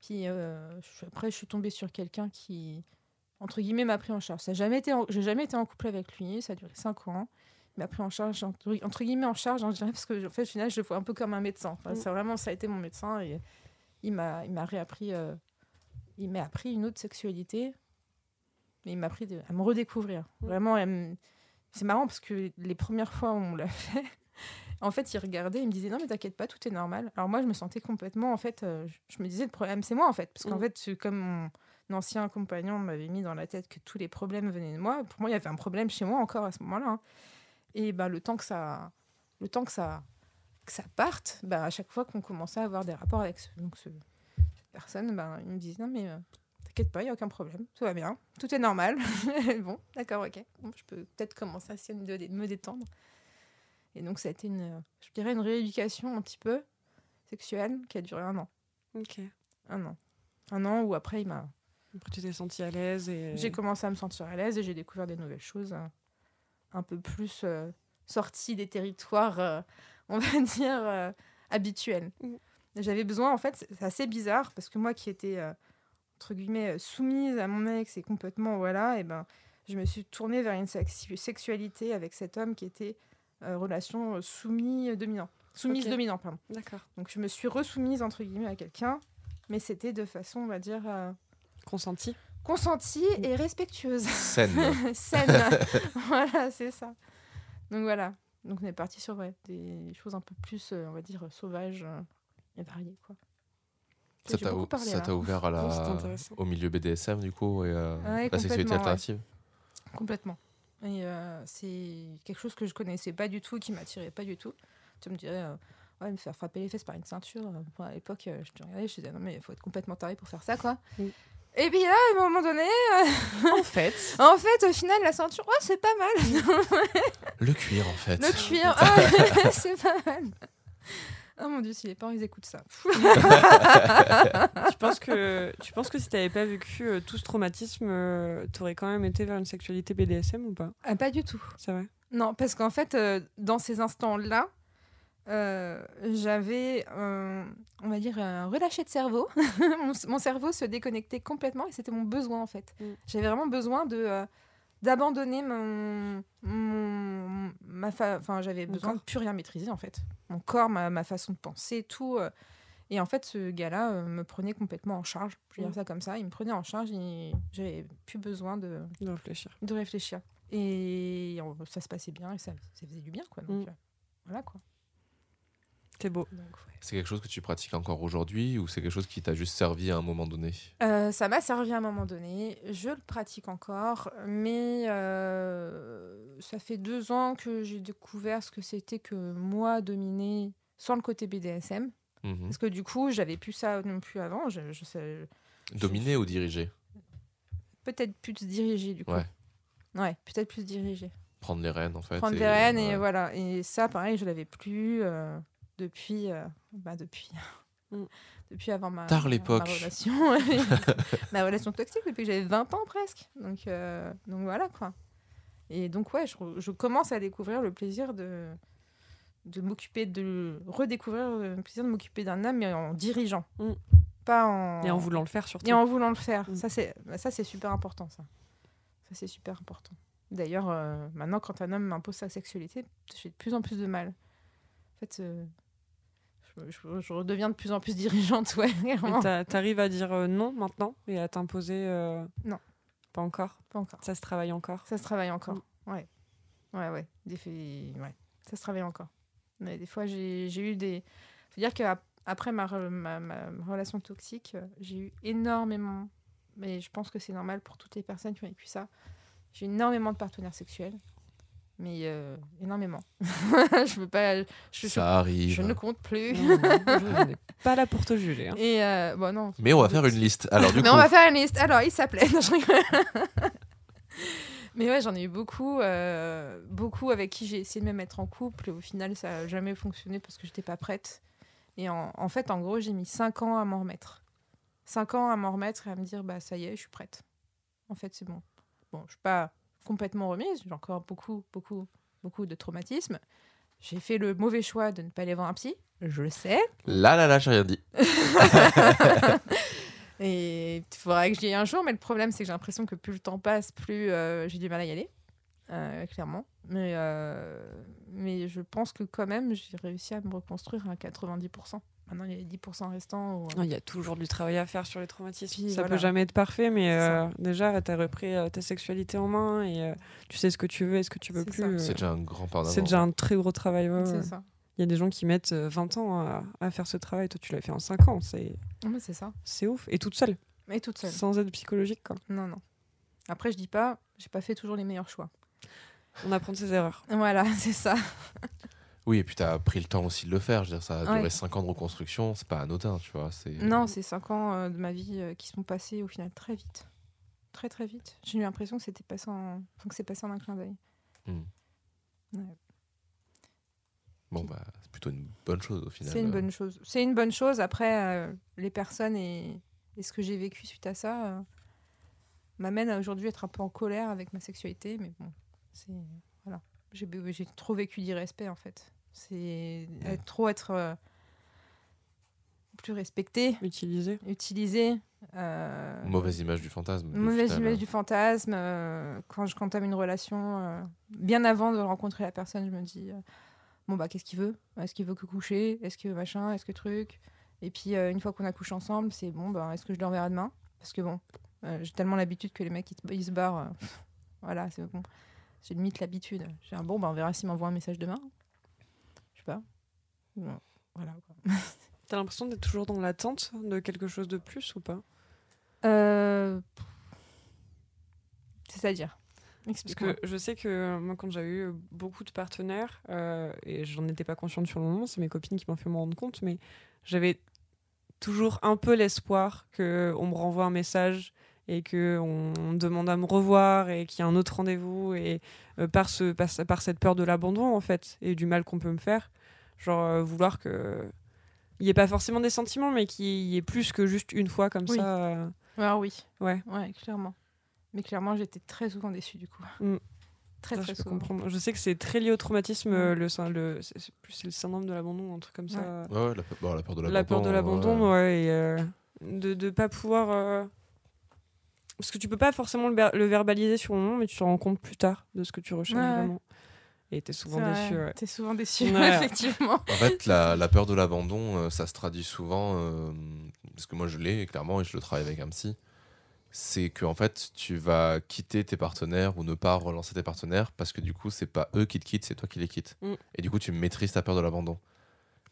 Puis euh, je- après, je suis tombée sur quelqu'un qui, entre guillemets, m'a pris en charge. Ça jamais été en... J'ai jamais été en couple avec lui, ça a duré cinq ans. Il m'a pris en charge, entre, entre guillemets en charge, hein, je dirais, parce que en fait, au final, je le vois un peu comme un médecin. Enfin, Mm. c'est vraiment, ça a été mon médecin et il m'a, il m'a réappris, euh, il m'a appris une autre sexualité. Et il m'a appris de- à me redécouvrir. Vraiment, me- c'est marrant parce que les premières fois où on l'a (laughs) fait, en fait, il regardait, il me disait non mais t'inquiète pas, tout est normal. Alors moi, je me sentais complètement, en fait, euh, je- me disais le problème c'est moi en fait, parce qu'en Mm. fait, comme mon ancien compagnon m'avait mis dans la tête que tous les problèmes venaient de moi. Pour moi, il y avait un problème chez moi encore à ce moment-là. hein. Et ben le temps que ça, le temps que ça, que ça parte, bah, à chaque fois qu'on commençait à avoir des rapports avec ce, donc ce- cette personne, ben il me disait non mais euh, t'inquiète pas, il y a aucun problème, tout va bien, tout est normal. (laughs) bon, d'accord, ok, Bon, je peux peut-être commencer à essayer de me- détendre. Et donc ça a été une, je dirais une rééducation un petit peu sexuelle qui a duré un an, Ok. un an, un an où après il m'a Après, tu t'es sentie à l'aise et. j'ai commencé à me sentir à l'aise et j'ai découvert des nouvelles choses euh, un peu plus euh, sorties des territoires, euh, on va (laughs) dire, euh, habituels. Mm. J'avais besoin, en fait, c'est assez bizarre parce que moi qui étais, entre guillemets, euh, soumise à mon ex et complètement, voilà, et ben, je me suis tournée vers une sexu- sexualité avec cet homme qui était euh, relation soumis-dominant. Soumise dominant, pardon. D'accord. Donc je me suis resoumise entre guillemets à quelqu'un, mais c'était de façon, on va dire, euh, Consenti. consentie et respectueuse. Scène. Saine. (laughs) (laughs) voilà, c'est ça. Donc voilà. Donc on est parti sur ouais, des choses un peu plus, euh, on va dire, sauvages euh, et variées. Quoi. Ça t'a beaucoup ou- parlé, ça là. t'a ouvert à Oh, la, au milieu BDSM du coup et euh, Ouais, la sexualité ouais. alternative. Complètement. Et euh, c'est quelque chose que je connaissais pas du tout, qui m'attirait pas du tout. Tu me dirais, euh, ouais, me faire frapper les fesses par une ceinture. euh, bon, à l'époque, euh, je te regardais, je te disais, non, mais il faut être complètement taré pour faire ça, quoi. Oui. Et puis là, à un moment donné, euh, En fait. (laughs) en fait, au final, la ceinture, oh, c'est pas mal. Le cuir en fait. Le cuir, (laughs) ah, (laughs) c'est pas mal. Oh mon dieu, si les parents ils écoutent ça. tu penses que tu penses que si t'avais pas vécu euh, tout ce traumatisme, euh, t'aurais quand même été vers une sexualité BDSM ou pas? Ah, pas du tout. C'est vrai? Non, parce qu'en fait, euh, dans ces instants-là, euh, j'avais, on va dire, un relâché de cerveau. (laughs) mon, mon cerveau se déconnectait complètement et c'était mon besoin, en fait. Mm. J'avais vraiment besoin de d'abandonner mon, mon ma fa- enfin j'avais besoin de plus rien maîtriser en fait mon corps ma, ma façon de penser tout euh. et en fait ce gars-là euh, me prenait complètement en charge je vais dire ça comme ça il me prenait en charge et j'avais plus besoin de De réfléchir. de réfléchir. Et ça se passait bien et ça, ça faisait du bien, quoi. Donc, Mm. euh, voilà, quoi. C'est beau. Donc, ouais. C'est quelque chose que tu pratiques encore aujourd'hui ou c'est quelque chose qui t'a juste servi à un moment donné? Euh, ça m'a servi à un moment donné. Je le pratique encore, mais euh, ça fait deux ans que j'ai découvert ce que c'était que moi dominer sans le côté BDSM. Mhm. Parce que du coup, j'avais plus ça non plus avant. Je, je sais, Dominer ou diriger? Peut-être plus diriger du coup. Ouais. Ouais, peut-être plus diriger. Prendre les rênes en fait. prendre et- des rênes et voilà et ça pareil je l'avais plus euh, depuis euh, bah, depuis Mm. (laughs) depuis avant ma Tard ma- l'époque. ma relation (laughs) ma relation toxique depuis que j'avais 20 ans presque donc euh, donc voilà quoi et donc ouais je, je commence à découvrir le plaisir de de m'occuper de redécouvrir le plaisir de m'occuper d'un homme mais en dirigeant Mm. pas en Et en voulant le faire surtout. et en voulant le faire. Mm. Ça, c'est bah, ça c'est super important, ça. Ça, c'est super important. D'ailleurs, euh, maintenant, quand un homme m'impose sa sexualité, j'ai de plus en plus de mal. En fait, euh, je, redeviens de plus en plus dirigeante, (laughs) ouais. T'arrives à dire euh, non maintenant et à t'imposer euh, Non. Pas encore? Pas encore. Ça se travaille encore? Ça se travaille encore. Mm. Ouais. Ouais, ouais. Des faits- ouais. Ça se travaille encore. Mais des fois, j'ai eu des. faut dire qu'après ma, ma, ma relation toxique, j'ai eu énormément. Mais je pense que c'est normal pour toutes les personnes qui ont vécu ça. J'ai eu énormément de partenaires sexuels. Mais euh, énormément. (laughs) je veux pas. Je, je- Ça arrive. je ne compte plus. Non, non, je (laughs) n'ai pas là pour te juger. hein. Et euh, bon, non. Mais on va faire une liste. Alors du Mais coup, on va faire une liste. Alors, il s'appelait. (laughs) Je. Mais ouais, j'en ai eu beaucoup, euh, beaucoup avec qui j'ai essayé de me mettre en couple. Et au final, ça n'a jamais fonctionné parce que j'étais pas prête. Et en, en fait, en gros, j'ai mis 5 ans à m'en remettre. 5 ans à m'en remettre et à me dire, bah ça y est, je suis prête. En fait, c'est bon. Bon, je suis pas complètement remise. J'ai encore beaucoup, beaucoup, beaucoup de traumatismes. J'ai fait le mauvais choix de ne pas aller voir un psy. Je le sais. là là là, j'ai rien dit. (laughs) Et il faudrait que j'y aille un jour, mais le problème, c'est que j'ai l'impression que plus le temps passe, plus euh, j'ai du mal à y aller, euh, clairement. Mais, euh, mais je pense que quand même, j'ai réussi à me reconstruire à 90%. Maintenant, il y a les 10% restants. où, euh, Non, Il y a toujours du travail à faire sur les traumatismes. Puis ça voilà. peut jamais être parfait, mais euh, déjà, tu as repris euh, ta sexualité en main et euh, tu sais ce que tu veux et ce que tu veux plus. euh, C'est déjà un grand pas. C'est déjà un très gros travail. ouais, c'est ouais. ça. Il y a des gens qui mettent euh, 20 ans à, à faire ce travail. Toi, tu l'as fait en 5 ans. C'est Non, c'est ça. c'est ouf. Et toute seule, Et toute seule. sans aide psychologique. Quoi. Non, non. Après, je dis pas, j'ai pas fait toujours les meilleurs choix. On apprend de ses erreurs. Voilà, (laughs) c'est ça. Oui, et puis tu as pris le temps aussi de le faire. Je veux dire, ça a duré Ouais. 5 ans de reconstruction. C'est pas anodin, tu vois. Non, c'est 5 ans euh, de ma vie euh, qui sont passés au final très vite. Très, très vite. J'ai eu l'impression que c'était passé en... enfin, que c'est passé en un clin d'œil. Bon, bah, c'est plutôt une bonne chose au final. C'est une bonne chose. C'est une bonne chose. Après, euh, les personnes et, et ce que j'ai vécu suite à ça euh, m'amène à aujourd'hui être un peu en colère avec ma sexualité. Mais bon, c'est voilà. J'ai trop vécu d'irrespect en fait. C'est être- trop être euh, plus respecté, Utiliser. utilisé. Euh, Mauvaise image du fantasme. au Mauvaise image du fantasme. euh, quand je entame une relation, euh, bien avant de rencontrer la personne, je me dis euh, bon bah qu'est-ce qu'il veut? Est-ce qu'il veut que coucher? Est-ce que machin? Est-ce que truc? Et puis euh, une fois qu'on a couché ensemble, c'est bon bah est-ce que je le reverrai demain? Parce que bon, euh, j'ai tellement l'habitude que les mecs ils, se barrent. euh, voilà, c'est bon. J'ai limite l'habitude. J'ai un bon bah on verra s'il m'envoie un message demain. Je sais pas. Bon, voilà. (laughs) T'as l'impression d'être toujours dans l'attente de quelque chose de plus ou pas? Euh, C'est-à-dire Parce que je sais que euh, moi, quand j'avais eu beaucoup de partenaires, euh, et j'en étais pas consciente sur le moment, c'est mes copines qui m'ont fait me rendre compte, mais j'avais toujours un peu l'espoir qu'on me renvoie un message et qu'on on demande à me revoir et qu'il y a un autre rendez-vous, et euh, par, ce, par, ce- par cette peur de l'abandon, en fait, et du mal qu'on peut me faire, genre euh, vouloir que. Il n'y ait pas forcément des sentiments, mais qu'il y ait plus que juste une fois comme Oui. ça. euh, Ah oui. Ouais. Ouais, clairement. Mais clairement, j'étais très souvent déçue du coup. Mm. Très Ça, très je souvent. comprendre. Je sais que c'est très lié au traumatisme, euh, le, le, c'est c'est plus c'est le syndrome de l'abandon, un truc comme ça. Ouais. La, pe- bon, la peur de l'abandon. La peur de l'abandon, ouais. ouais, et euh, de ne pas pouvoir. Parce que tu peux pas forcément le, ver- le verbaliser sur le moment, mais tu te rends compte plus tard de ce que tu recherches Ouais, vraiment. Et t'es souvent déçu. ouais. T'es souvent déçu, Ouais. (laughs) effectivement. En fait, la, la peur de l'abandon, euh, ça se traduit souvent, euh, parce que moi je l'ai clairement et je le travaille avec un psy, c'est que en fait tu vas quitter tes partenaires ou ne pas relancer tes partenaires parce que du coup c'est pas eux qui te quittent, c'est toi qui les quittes. Mm. Et du coup tu maîtrises ta peur de l'abandon.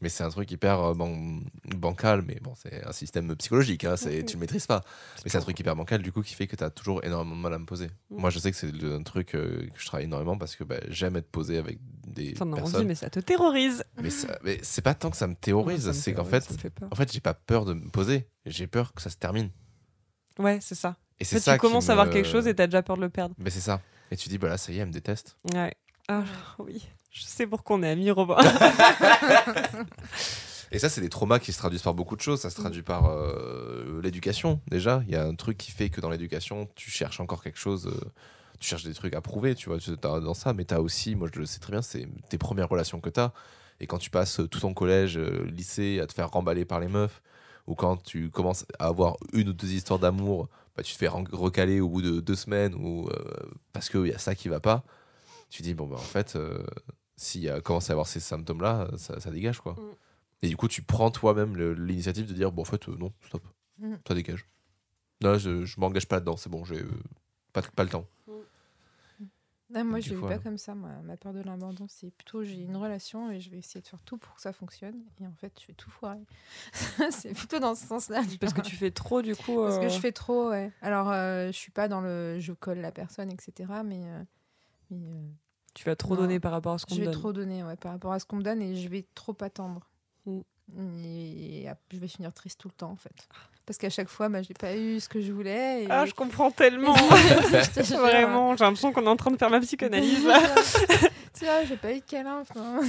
Mais c'est un truc hyper euh, ban- bancal, mais bon, c'est un système psychologique, hein, c'est, tu le maîtrises pas. Mais c'est un truc hyper bancal, du coup, qui fait que tu as toujours énormément de mal à me poser. Mhm. Moi, je sais que c'est un truc euh, que je travaille énormément parce que bah, j'aime être posé avec des T'en personnes. mais ça te terrorise. Mais, c'est pas tant que ça me me c'est qu'en terrorise, fait, en fait, j'ai pas peur de me poser, j'ai peur que ça se termine. Ouais, c'est ça. Et En c'est fait, ça tu commences à me- avoir quelque chose et t'as déjà peur de le perdre. Mais c'est ça. Et tu dis, bah là, ça y est, elle me déteste. Ouais. Ah, oui. Je sais pourquoi on est amis, Robin. (laughs) Et ça, c'est des traumas qui se traduisent par beaucoup de choses. Ça se traduit par euh, l'éducation, déjà. Il y a un truc qui fait que dans l'éducation, tu cherches encore quelque chose. euh, tu cherches des trucs à prouver, tu vois, dans ça. Mais tu as aussi, moi je le sais très bien, c'est tes premières relations que tu as. Et quand tu passes tout ton collège, euh, lycée, à te faire remballer par les meufs, ou quand tu commences à avoir une ou deux histoires d'amour, bah, tu te fais recaler au bout de deux semaines, ou parce qu'il y a ça qui va pas. Tu dis, bon, bah en fait, euh, s'il commence à avoir ces symptômes-là, ça, ça dégage, quoi. Mm. Et du coup, tu prends toi-même l'initiative de dire, bon, en fait, euh, non, stop, Mm. ça dégage. Là, je, je m'engage pas là-dedans, c'est bon, j'ai euh, pas, pas le temps. Ah, moi, Du je ne pas comme ça. moi. Ma peur de l'abandon, c'est plutôt j'ai une relation et je vais essayer de faire tout pour que ça fonctionne. Et en fait, je vais tout foirer. (laughs) c'est plutôt dans ce sens-là. Parce que tu fais trop, du coup. Parce que je fais trop, ouais. Alors, euh, je suis pas dans le je colle la personne, etc. Mais, euh, mais, euh, Tu vas trop Non. donner par rapport à ce qu'on je te vais donne. trop donner ouais, par rapport à ce qu'on me donne et je vais trop attendre. Mm. Et, je vais finir triste tout le temps, en fait. Parce qu'à chaque fois, bah, j'ai pas eu ce que je voulais. Et... Ah, je comprends tellement. (laughs) Je. Vraiment, j'ai l'impression qu'on est en train de faire ma psychanalyse là. (laughs) tu vois, j'ai pas eu de câlin. enfin.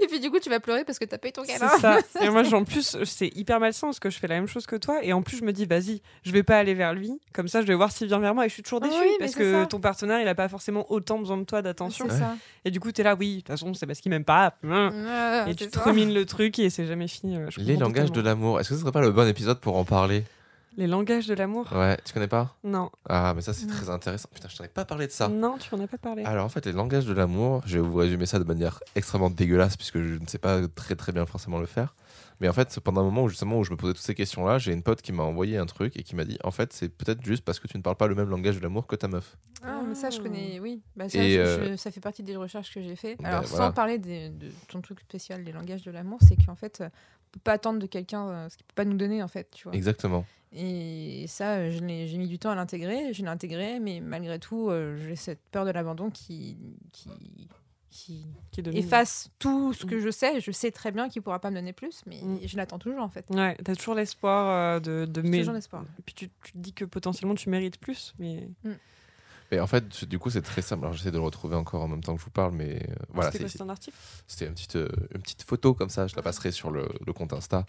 et puis du coup, tu vas pleurer parce que t'as pas eu ton C'est câlin. ça. (laughs) Et moi, en plus, c'est hyper malsain parce que je fais la même chose que toi. Et en plus, je me dis, vas-y, je vais pas aller vers lui. Comme ça, je vais voir s'il vient vers moi. Et je suis toujours déçue parce c'est que ça. ton partenaire, il a pas forcément autant besoin de toi d'attention. C'est ça. Et du coup, t'es là, oui, de toute façon, c'est parce qu'il m'aime pas. Ouais, Et tu c'est te le truc et c'est jamais fini. euh, je Les langages de l'amour, est-ce que ce serait pas le bon épisode pour en parler? Les langages de l'amour Ouais, tu connais pas? Non. Ah, mais ça, c'est très intéressant. Putain, je t'en ai pas parlé de ça. Non, tu en as pas parlé. Alors en fait, les langages de l'amour, je vais vous résumer ça de manière extrêmement dégueulasse puisque je ne sais pas très très bien forcément le faire. Mais en fait, pendant un moment où justement où je me posais toutes ces questions-là, j'ai une pote qui m'a envoyé un truc et qui m'a dit en fait, c'est peut-être juste parce que tu ne parles pas le même langage de l'amour que ta meuf. Ah, mais ça, je connais, oui. Bah, ça, Et, je- euh, je- ça fait partie des recherches que j'ai fait. bah, Alors, voilà. sans parler des- de ton truc spécial, les langages de l'amour, c'est qu'en fait, on peut pas attendre de quelqu'un euh, ce qu'il peut pas nous donner, en fait, tu vois. Exactement. Et ça, je l'ai- j'ai mis du temps à l'intégrer, je l'ai intégré, mais malgré tout, euh, j'ai cette peur de l'abandon qui, qui, qui Qui efface tout ce que Mm. je sais. Je sais très bien qu'il pourra pas me donner plus, mais Mm. je l'attends toujours, en fait. Ouais, t'as toujours l'espoir euh, de, de mais- toujours l'espoir. Et puis tu, tu te dis que potentiellement tu mérites plus, mais Et en fait, du coup, c'est très simple. Alors j'essaie de le retrouver encore en même temps que je vous parle, mais euh, voilà, c'était un article? C'était une petite, euh, une petite photo comme ça, je la passerai sur le, le compte Insta.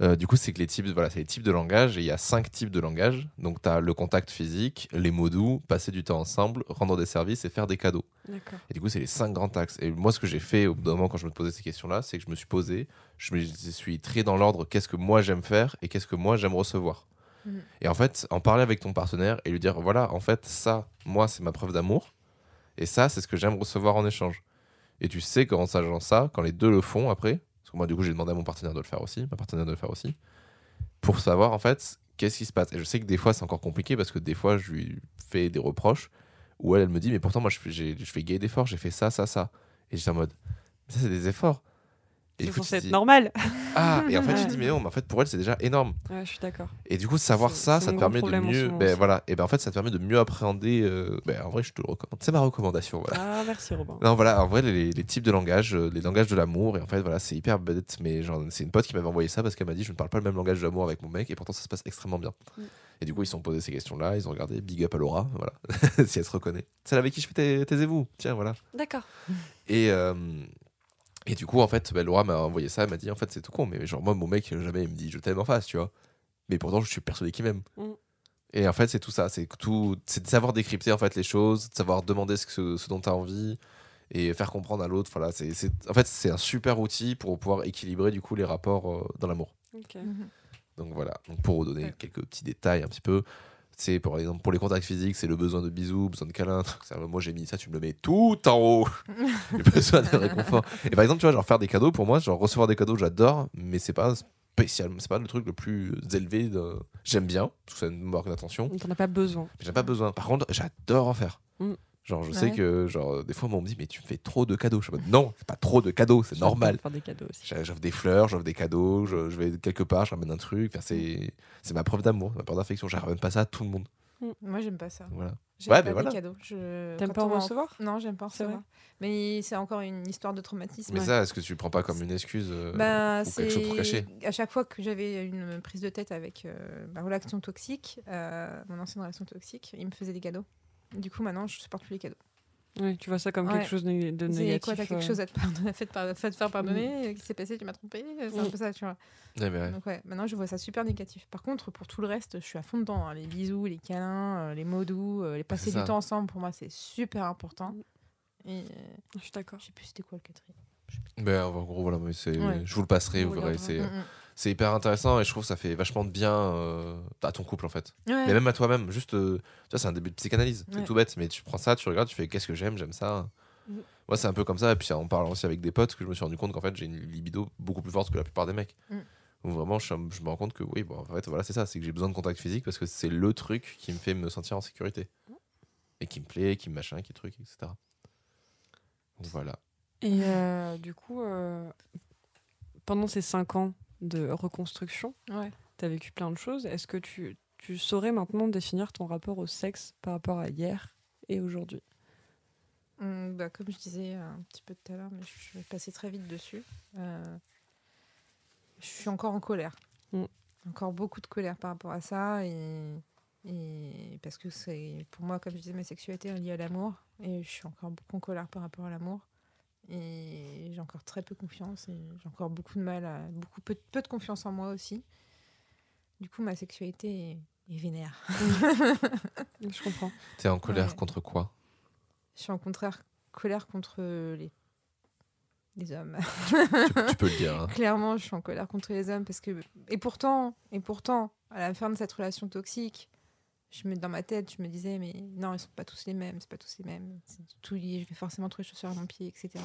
Euh, du coup, c'est que les types, voilà, c'est les types de langage et il y a cinq types de langage. Donc, tu as le contact physique, les mots doux, passer du temps ensemble, rendre des services et faire des cadeaux. Et du coup, c'est les cinq grands axes. Et moi, ce que j'ai fait au bout d'un moment quand je me posais ces questions-là, c'est que je me suis posé, je me suis trié dans l'ordre qu'est-ce que moi j'aime faire et qu'est-ce que moi j'aime recevoir. Mhm. Et en fait, en parler avec ton partenaire et lui dire voilà, en fait, ça, moi, c'est ma preuve d'amour. Et ça, c'est ce que j'aime recevoir en échange. Et tu sais qu'en sachant ça, quand les deux le font après, moi, du coup, j'ai demandé à mon partenaire de le faire aussi, ma partenaire de le faire aussi, pour savoir, en fait, qu'est-ce qui se passe. Et je sais que des fois, c'est encore compliqué parce que des fois, je lui fais des reproches où elle, elle me dit, mais pourtant, moi, je je fais gay d'efforts, j'ai fait ça, ça, ça. Et j'étais en mode, ça, c'est des efforts. Et C'est censé être dis, normal. ah, et en fait, tu (laughs) dis, mais non, mais en fait, pour elle, c'est déjà énorme. Ouais, je suis d'accord. Et du coup, savoir ça, ça te permet de mieux. Ben voilà. Et ben en fait, ça te permet de mieux appréhender. euh, ben, en vrai, je te le recommande. C'est ma recommandation. Voilà. Ah, merci Robin. Non, voilà. En vrai, les, les types de langage, euh, les langages de l'amour. Et en fait, voilà, c'est hyper bête. Mais genre, c'est une pote qui m'avait envoyé ça parce qu'elle m'a dit, je ne parle pas le même langage de l'amour avec mon mec. Et pourtant, ça se passe extrêmement bien. Mm. Et du coup, ils se sont posés ces questions-là. Ils ont regardé. Big up à Laura. Voilà. (laughs) si elle se reconnaît. Celle avec qui je fais tais- taisez-vous. Tiens, voilà. D'accord. Et, euh, et du coup, en fait, bah, Laura m'a envoyé ça. Elle m'a dit, en fait, c'est tout con. Mais genre, moi, mon mec, jamais il me dit je t'aime en face, tu vois. Mais pourtant, je suis persuadé qu'il m'aime. Mm. Et en fait, c'est tout ça. C'est tout. C'est de savoir décrypter en fait les choses, de savoir demander ce, que, ce dont tu as envie et faire comprendre à l'autre. Voilà, c'est, c'est- en fait, c'est un super outil pour pouvoir équilibrer du coup les rapports euh, dans l'amour. Mhm. Donc voilà. Donc pour vous donner Ouais. quelques petits détails un petit peu, c'est pour exemple pour les contacts physiques, c'est le besoin de bisous, besoin de câlins. Moi j'ai mis ça, tu me le mets tout en haut. (laughs) le besoin de réconfort. Et par exemple, tu vois, genre faire des cadeaux pour moi, genre recevoir des cadeaux, j'adore, mais c'est pas spécial, c'est pas le truc le plus élevé. De... J'aime bien, parce que ça me marque d'attention, T'en as pas besoin. mais j'ai pas besoin. Par contre, j'adore en faire. Mm. Genre, je Ouais. sais que genre des fois, on me dit, mais tu me fais trop de cadeaux. Je suis en mode, non, c'est pas trop de cadeaux, c'est normal. Faire des cadeaux J'offre des fleurs, j'offre des cadeaux, je, je vais quelque part, je ramène un truc. Enfin, c'est c'est ma preuve d'amour, ma preuve d'affection. Je ramène pas ça à tout le monde. Moi, j'aime pas ça. Voilà. J'aime Ouais, pas mais voilà. les cadeaux. Je... T'aimes pas en recevoir? Non, j'aime pas en vrai recevoir. Mais c'est encore une histoire de traumatisme. Mais Ouais. ça, est-ce que tu le prends pas comme une excuse euh, Bah, ou quelque chose pour cacher? à chaque fois que j'avais une prise de tête avec euh, ma relation toxique, euh, mon ancienne relation toxique, il me faisait des cadeaux. Du coup, maintenant, je supporte plus les cadeaux. Oui, tu vois ça comme Ouais. quelque chose de de C'est négatif. quoi, t'as quelque euh. chose à te, pardonner, à te par- à te faire pardonner Qu'est-ce qui s'est passé? Tu m'as trompé C'est un Mm. peu ça, tu vois. Ouais, mais ouais. Donc ouais, maintenant je vois ça super négatif. Par contre, pour tout le reste, je suis à fond dedans. hein. Les bisous, les câlins, euh, les mots doux, euh, les passer du temps ensemble, pour moi, c'est super important. Et euh, Je suis d'accord. je sais plus c'était quoi le quatrième. Ben, en gros, voilà, mais je vous le passerai, vous verrez. C'est Mm, mm. C'est hyper intéressant et je trouve que ça fait vachement de bien euh, à ton couple en fait. Ouais. Mais même à toi-même, juste, euh, tu vois, c'est un début de psychanalyse, c'est Ouais. tout bête, mais tu prends ça, tu regardes, tu fais qu'est-ce que j'aime, j'aime ça. Mhm. Moi, c'est un peu comme ça, et puis en parlant aussi avec des potes, que je me suis rendu compte qu'en fait, j'ai une libido beaucoup plus forte que la plupart des mecs. Mm. Où vraiment, je, je me rends compte que oui, bon, en fait, voilà, c'est ça, c'est que j'ai besoin de contact physique parce que c'est le truc qui me fait me sentir en sécurité. Et qui me plaît, qui me machin, qui truc, etc. Donc voilà. Et euh, du coup, pendant ces cinq ans de reconstruction, Ouais. tu as vécu plein de choses. Est-ce que tu, tu saurais maintenant définir ton rapport au sexe par rapport à hier et aujourd'hui? Mm, bah, comme je disais un petit peu tout à l'heure, mais je vais passer très vite dessus. Euh, je suis encore en colère. Mm. Encore beaucoup de colère par rapport à ça. Et, et parce que c'est pour moi, comme je disais, ma sexualité est liée à l'amour. Et je suis encore beaucoup en colère par rapport à l'amour. Et j'ai encore très peu confiance. Et j'ai encore beaucoup de mal à. Beaucoup, peu, peu de confiance en moi aussi. Du coup, ma sexualité est, est vénère. Je comprends. T'es en colère Ouais. contre quoi? Je suis en contraire colère contre les, les hommes. tu, tu peux le dire. hein. (laughs) Clairement, je suis en colère contre les hommes parce que et pourtant, et pourtant, à la fin de cette relation toxique, je me dans ma tête, je me disais mais non, ils sont pas tous les mêmes, c'est pas tous les mêmes, c'est tout lié, je vais forcément trouver chaussures à mon pied, etc.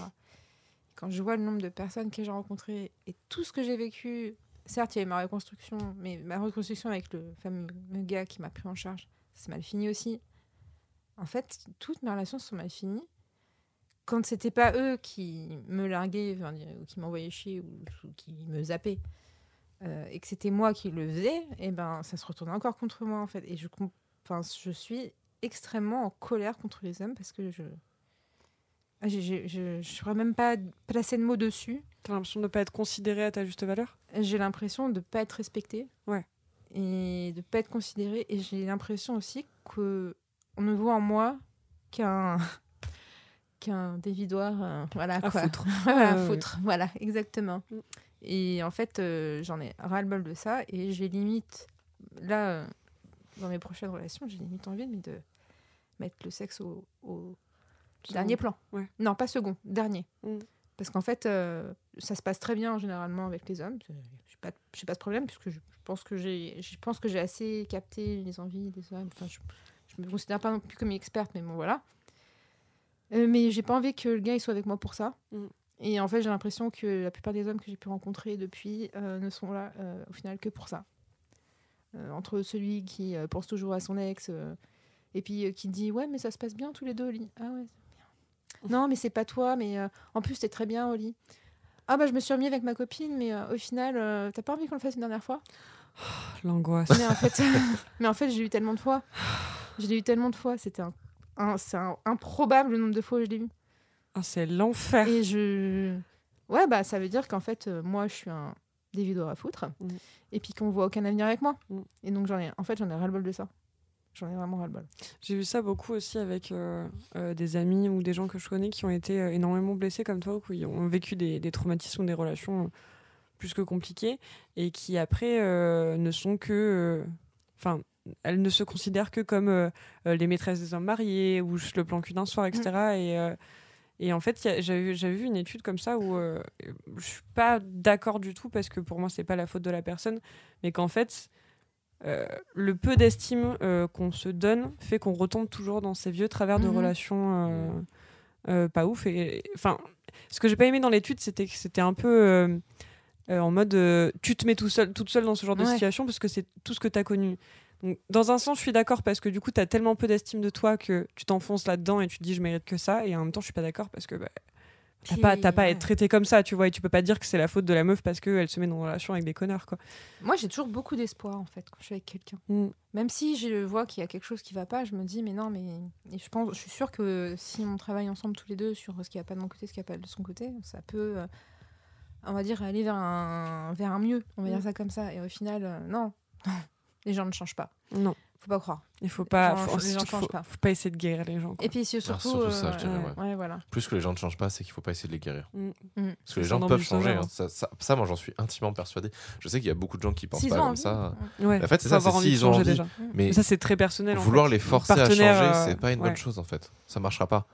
Quand je vois le nombre de personnes que j'ai rencontrées et tout ce que j'ai vécu, certes, il y a eu ma reconstruction, mais ma reconstruction avec le fameux gars qui m'a pris en charge, c'est mal fini aussi. En fait, toutes mes relations sont mal finies. Quand c'était pas eux qui me larguaient, ou qui m'envoyaient chier, ou qui me zappaient, euh, et que c'était moi qui le faisais, et ben ça se retournait encore contre moi en fait. Et je, je suis extrêmement en colère contre les hommes parce que je. Ah, Je ne saurais même pas placer de mots dessus. Tu as l'impression de ne pas être considéré à ta juste valeur? J'ai l'impression de ne pas être respectée. Ouais. Et de ne pas être considérée. Et j'ai l'impression aussi qu'on ne voit en moi qu'un (laughs) qu'un dévidoir. euh, voilà, À quoi. foutre. (laughs) voilà, foutre. Voilà, exactement. Et en fait, euh, j'en ai ras-le-bol de ça. Et j'ai limite, là, euh, dans mes prochaines relations, j'ai limite envie mais de mettre le sexe au, au dernier plan. Ouais. Non, pas second, dernier. Mm. Parce qu'en fait, euh, ça se passe très bien généralement avec les hommes. Je n'ai pas, pas de problème puisque je, pense que j'ai, je pense que j'ai assez capté les envies des hommes. Enfin, je, je me considère pas non plus comme une experte, mais bon voilà. Euh, mais j'ai pas envie que le gars il soit avec moi pour ça. Mm. Et en fait, j'ai l'impression que la plupart des hommes que j'ai pu rencontrer depuis euh, ne sont là euh, au final que pour ça. Euh, entre celui qui pense toujours à son ex et puis qui dit ouais mais ça se passe bien tous les deux au lit. Ah ouais. c'est bien. Non mais c'est pas toi mais en plus t'es très bien au lit. Ah bah je me suis remis avec ma copine mais au final t'as pas envie qu'on le fasse une dernière fois? L'angoisse. mais en fait, (laughs) (laughs) mais en fait, j'ai eu tellement de fois. Je l'ai eu tellement de fois. C'était un, un- c'est improbable le nombre de fois où je l'ai eu. Ah, c'est l'enfer. Et je. Ouais, bah, ça veut dire qu'en fait, euh, moi, je suis un des vidéos à foutre. Mm. Et puis qu'on voit aucun avenir avec moi. Mm. Et donc, j'en ai. En fait, j'en ai ras-le-bol de ça. J'en ai vraiment ras-le-bol. J'ai vu ça beaucoup aussi avec euh, euh, des amis ou des gens que je connais qui ont été euh, énormément blessés comme toi, ou qui ont vécu des, des traumatismes ou des relations plus que compliquées, et qui après euh, ne sont que. euh, Enfin, elles ne se considèrent que comme euh, les maîtresses des hommes mariés, ou juste le plan cul d'un soir, etc. Et, euh, et en fait, j'avais vu une étude comme ça où euh, je suis pas d'accord du tout, parce que pour moi, c'est pas la faute de la personne, mais qu'en fait. Euh, le peu d'estime euh, qu'on se donne fait qu'on retombe toujours dans ces vieux travers de Mhm. relations euh, euh, pas ouf. Et enfin, ce que j'ai pas aimé dans l'étude, c'était que c'était un peu euh, euh, en mode euh, tu te mets tout seul, toute seule dans ce genre de situation parce que c'est tout ce que tu as connu. Donc, dans un sens, je suis d'accord parce que du coup, tu as tellement peu d'estime de toi que tu t'enfonces là-dedans et tu te dis je mérite que ça. Et en même temps, je suis pas d'accord parce que bah, t'as pas, à être traité comme ça, tu vois. Et tu peux pas dire que c'est la faute de la meuf parce qu'elle se met dans une relation avec des connards, quoi. Moi, j'ai toujours beaucoup d'espoir, en fait, quand je suis avec quelqu'un. Mm. Même si je vois qu'il y a quelque chose qui va pas, je me dis, mais non, mais. Et je, pense, je suis sûre que si on travaille ensemble tous les deux sur ce qui va pas de mon côté, ce qui va pas de son côté, ça peut, euh, on va dire, aller vers un, vers un mieux. On va Mm. dire ça comme ça. Et au final, euh, non. (laughs) Les gens ne changent pas. Non, Faut pas croire. il faut pas, Les gens- faut, les gens faut- changent pas. faut pas essayer de guérir les gens. quoi. Et puis surtout. surtout ça, je euh, dirais, ouais, ouais, voilà. Plus que les gens ne changent pas, c'est qu'il faut pas essayer de les guérir. Mm. Mm. Parce que les gens peuvent changer. hein. Ça, ça- ça, moi, j'en suis intimement persuadé. Je sais qu'il y a beaucoup de gens qui pensent pas comme ça. Ouais, En fait, c'est ça, avoir c'est s'ils ont envie. déjà. Mm. Mais Mais ça, c'est très personnel. vouloir les forcer à changer, euh, c'est pas une bonne chose en fait. Ça marchera pas.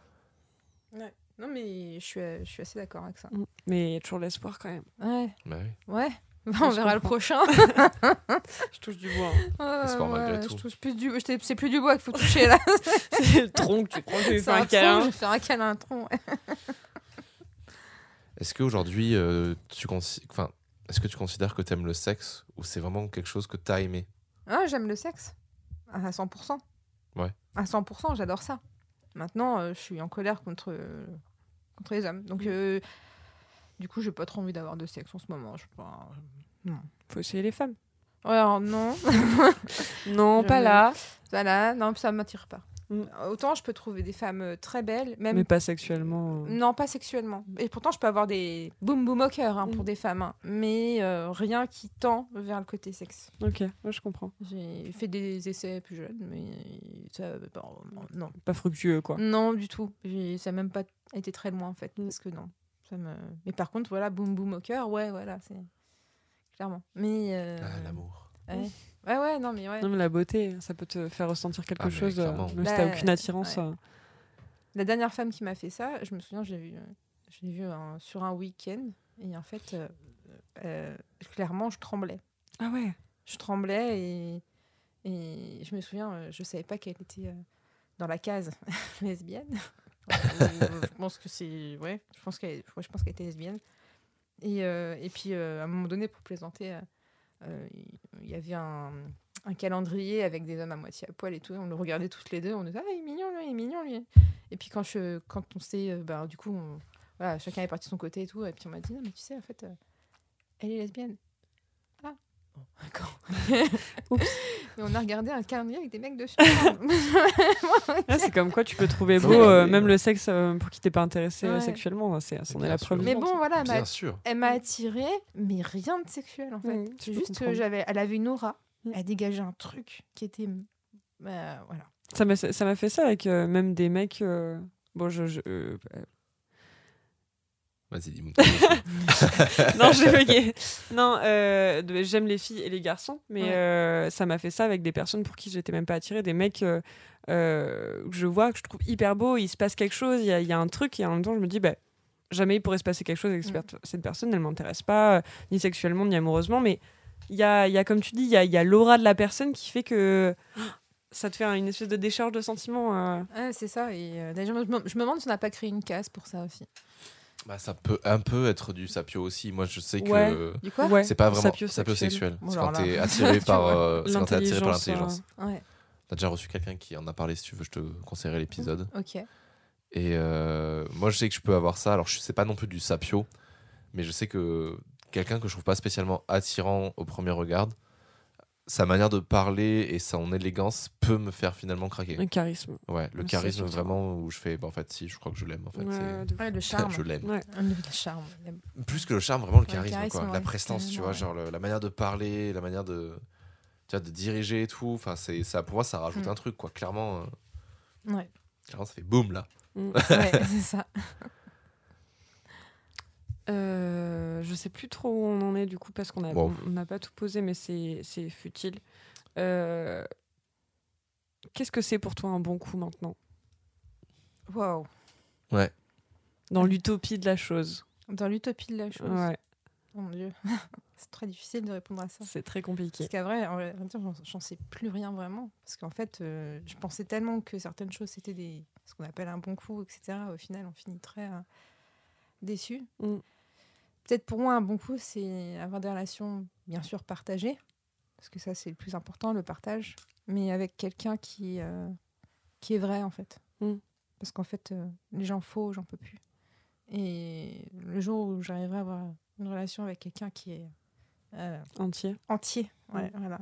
Non, mais je suis, je suis assez d'accord avec ça. Mm. Mais il y a toujours l'espoir quand même. Ouais, Bah oui. ouais. (laughs) On je verra le prochain. (laughs) Je touche du bois. Ouais, Espoir ouais, malgré je tout. touche plus du... je t'ai- C'est plus du bois qu'il faut toucher là. (laughs) c'est le tronc que tu prends, tu lui fais C'est un câlin. je vais faire un câlin à un tronc. ouais. Est-ce qu'aujourd'hui, euh, tu consi- enfin, est-ce que tu considères que tu aimes le sexe ou c'est vraiment quelque chose que tu as aimé? Ah, j'aime le sexe. À 100%. Ouais. À 100%, j'adore ça. Maintenant, euh, je suis en colère contre, euh, contre les hommes. Mm. Donc, euh, du coup, j'ai pas trop envie d'avoir de sexe en ce moment. Je pas. Faut essayer les femmes. Ouais, alors non. (laughs) Non, Je- pas là. voilà, non, ça m'attire pas. Mm. Autant je peux trouver des femmes euh, très belles, même Mais pas sexuellement. Non, pas sexuellement. Et pourtant, je peux avoir des boum boum au cœur hein, pour Mm. des femmes, hein. mais euh, rien qui tend vers le côté sexe. Ok, je comprends. J'ai fait des essais plus jeunes, mais ça, bon, non, Pas fructueux, quoi. non du tout. Ça n'a même pas été très loin en fait, Mm. parce que non. Ça me... Mais par contre, voilà, boum boum au cœur, ouais, voilà, c'est clairement. Mais euh, Ah, L'amour. ouais. ouais, ouais, non, mais ouais. Non, mais la beauté, ça peut te faire ressentir quelque Ah, mais chose, euh, même si Bah, t'as aucune attirance. ouais. euh. La dernière femme qui m'a fait ça, je me souviens, je l'ai vu, euh, je l'ai vu un- sur un week-end, et en fait, euh, euh, clairement, je tremblais. Ah ouais. je tremblais et, et je me souviens, euh, je savais pas qu'elle était euh, dans la case (laughs) lesbienne. Euh, je pense que c'est ouais, je pense qu'elle, était lesbienne. Et, euh, et puis euh, à un moment donné, pour plaisanter, il y avait un, calendrier avec des hommes à moitié à poil et tout. On le regardait toutes les deux. On disait ah il est mignon lui, il est mignon lui. Et puis quand je, quand on s'est, bah, du coup, chacun est parti de son côté et tout. Et puis on m'a dit non mais tu sais en fait, elle est lesbienne. (laughs) Oups. On a regardé un calendrier avec des mecs dessus. (laughs) Ah, c'est comme quoi tu peux trouver beau, euh, même le sexe euh, pour qui t'es pas intéressé euh, Ouais. sexuellement. C'est, c'en est la preuve. mais bon voilà, elle m'a- Bien sûr. elle m'a attirée, mais rien de sexuel en fait. Je c'est juste que j'avais, elle avait une aura, Mhm. elle dégageait un truc qui était, euh, voilà. Ça m'a, fait ça avec euh, même des mecs. euh, Bon, je. je Vas-y, dis-moi. (laughs) non, j'ai bugué. Non, euh, j'aime les filles et les garçons, mais Ouais. euh, ça m'a fait ça avec des personnes pour qui j'étais même pas attirée, des mecs euh, euh, que je vois, que je trouve hyper beaux, il se passe quelque chose, il y, a- il y a un truc, et en même temps, je me dis, bah, jamais il pourrait se passer quelque chose avec cette Mm. cette personne, elle m'intéresse pas, ni sexuellement, ni amoureusement, mais il y a, il y a, comme tu dis, il y a, il y a l'aura de la personne qui fait que (gasps) ça te fait une espèce de décharge de sentiments. euh. Ouais, c'est ça. Et euh, d'ailleurs, je me, je me demande si on n'a pas créé une case pour ça aussi. Bah, ça peut un peu être du sapio aussi. Moi, je sais que Ouais. C'est pas vraiment sapiosexuel. sapiosexuel. Bon, C'est alors quand là. t'es attiré (laughs) Tu par, vois. euh, c'est quand t'es attiré par L'intelligence. Ouais, T'as déjà reçu quelqu'un qui en a parlé. Si tu veux, je te conseillerais l'épisode. ok. Et euh, moi, je sais que je peux avoir ça. Alors, je sais pas non plus du sapio, mais je sais que quelqu'un que je trouve pas spécialement attirant au premier regard, sa manière de parler et son élégance peut me faire finalement craquer. Un charisme. Ouais, le charisme vraiment où je fais, bah, en fait, si, je crois que je l'aime. En fait, Ouais, Ouais, le charme. je l'aime. Ouais. Le charme. Plus que le charme, vraiment le Ouais, le charisme, charisme, quoi. la prestance, tu vois, genre le- la manière de parler, la manière de, tu vois, de diriger et tout. Enfin, c'est ça. Pour moi, ça rajoute Mm. un truc, quoi. Clairement, euh, Ouais, clairement, ça fait boum là. Mm. (laughs) ouais c'est ça. Euh, je sais plus trop où on en est du coup parce qu'on a- Wow. on n'a pas tout posé, mais c'est c'est futile. Euh, Qu'est-ce que c'est pour toi un bon coup maintenant? Waouh. Dans l'utopie de la chose. Dans l'utopie de la chose. Ouais, Oh mon dieu. (laughs) c'est très difficile de répondre à ça. c'est très compliqué. Parce qu'à vrai, en vrai dire, j'en- j'en sais plus rien vraiment. Parce qu'en fait, euh, je pensais tellement que certaines choses c'était des ce qu'on appelle un bon coup, etc. Au final, on finit très euh, déçu. Mm. Peut-être pour moi, un bon coup, c'est avoir des relations, bien sûr, partagées. Parce que ça, c'est le plus important, le partage. Mais avec quelqu'un qui, euh, qui est vrai, en fait. Mm. Parce qu'en fait, euh, les gens faux, j'en peux plus. Et le jour où j'arriverai à avoir une relation avec quelqu'un qui est euh, Entier. entier. Ouais, Mm. voilà.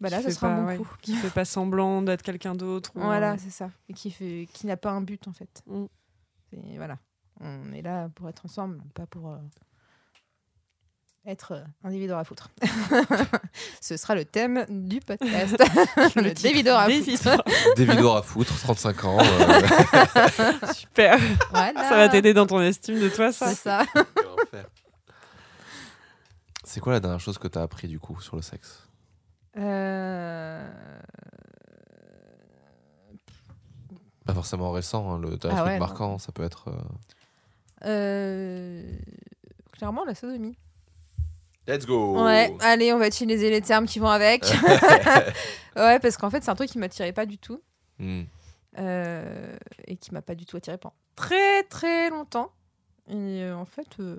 Bah là, ce sera pas- un bon ouais, coup. Qui fait pas semblant d'être quelqu'un d'autre. ou, Voilà, c'est ça. Et qui, fait, qui n'a pas un but, en fait. Mm. Et voilà. On est là pour être ensemble, pas pour euh, être euh, un dévideur à foutre. (laughs) Ce sera le thème du podcast. (laughs) le dévideur à foutre. À foutre, 35 ans. euh, (laughs) Super. Voilà. Ça va t'aider dans ton estime de toi, ça. C'est ça. C'est quoi la dernière chose que t'as appris du coup sur le sexe? Euh, Pas forcément récent, hein, le Ah truc ouais, marquant, ça peut être. euh, euh, Clairement, la sodomie. Let's go Ouais, allez, on va utiliser les termes qui vont avec. (laughs) (laughs) ouais, parce qu'en fait, c'est un truc qui m'attirait pas du tout. Hmm. euh, et qui m'a pas du tout attiré pendant très très longtemps. Et euh, en fait, euh,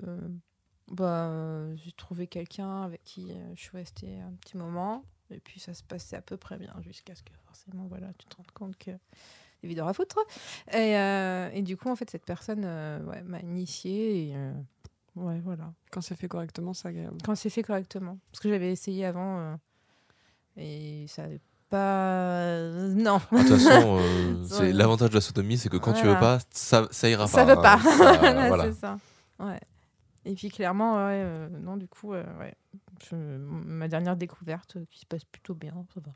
bah, j'ai trouvé quelqu'un avec qui je suis restée un petit moment. Et puis ça se passait à peu près bien jusqu'à ce que forcément, voilà, tu te rends compte que des vidéos à foutre. Et, euh, et du coup, en fait, cette personne euh, ouais, m'a initiée. Et, euh, ouais, voilà. Quand c'est fait correctement, c'est agréable. Quand c'est fait correctement. Parce que j'avais essayé avant. euh, et ça n'avait pas. Non. De toute façon, euh, (laughs) c'est Ouais. l'avantage de la sodomie, c'est que quand tu veux Voilà. pas, ça, ça ira ça pas. veut pas. Ça, Voilà, (laughs) voilà. C'est ça. Ouais. Et puis clairement, ouais, euh, non, du coup, euh, ouais. Je- ma dernière découverte euh, qui se passe plutôt bien, ça va.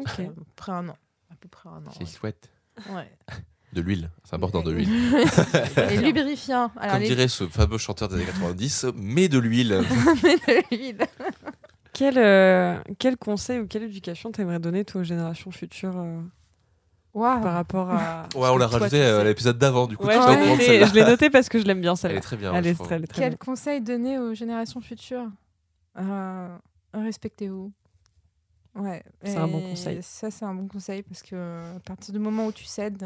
Ok. Euh, Après un an. À peu près un an. C'est chouette. Ouais. De l'huile, c'est important de l'huile. (laughs) Et lubrifiant. Alors, Comme les... dirait ce fameux chanteur des années 90, mais de l'huile. (laughs) de l'huile. Quel, euh, quel conseil ou quelle éducation t'aimerais donner toi aux générations futures euh, par rapport à. Ouais, on l'a rajouté à l'épisode d'avant, du coup. Ouais, tu je l'ai noté, celle-là. je l'ai noté parce que je l'aime bien Elle celle-là. est très bien. Elle est très, elle est très Quel bien. conseil donner aux générations futures Euh, Respectez-vous. Ouais. C'est un bon conseil. Ça, c'est un bon conseil parce que à partir du moment où tu cèdes,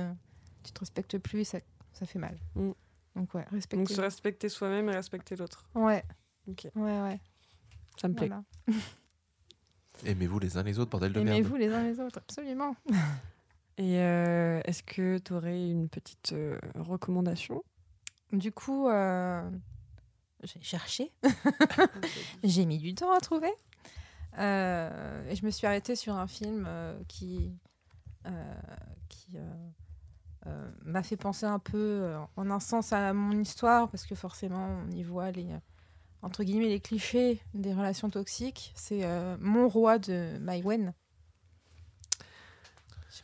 tu te respectes plus et ça, ça fait mal. Mm. Donc, ouais, Donc respectez se respecter soi-même et respecter l'autre. Ouais. Ok. Ouais, ouais. Ça me plaît. Voilà. (laughs) Aimez-vous les uns les autres, bordel de merde. Aimez-vous les uns les autres, absolument. (laughs) Et euh, est-ce que tu aurais une petite euh, recommandation? Du coup, euh, j'ai cherché. (laughs) j'ai mis du temps à trouver. Euh, et je me suis arrêtée sur un film euh, qui, euh, m'a fait penser un peu, en un sens, à mon histoire, parce que forcément, on y voit les, entre guillemets, les clichés des relations toxiques. C'est Mon roi de Mai Wen.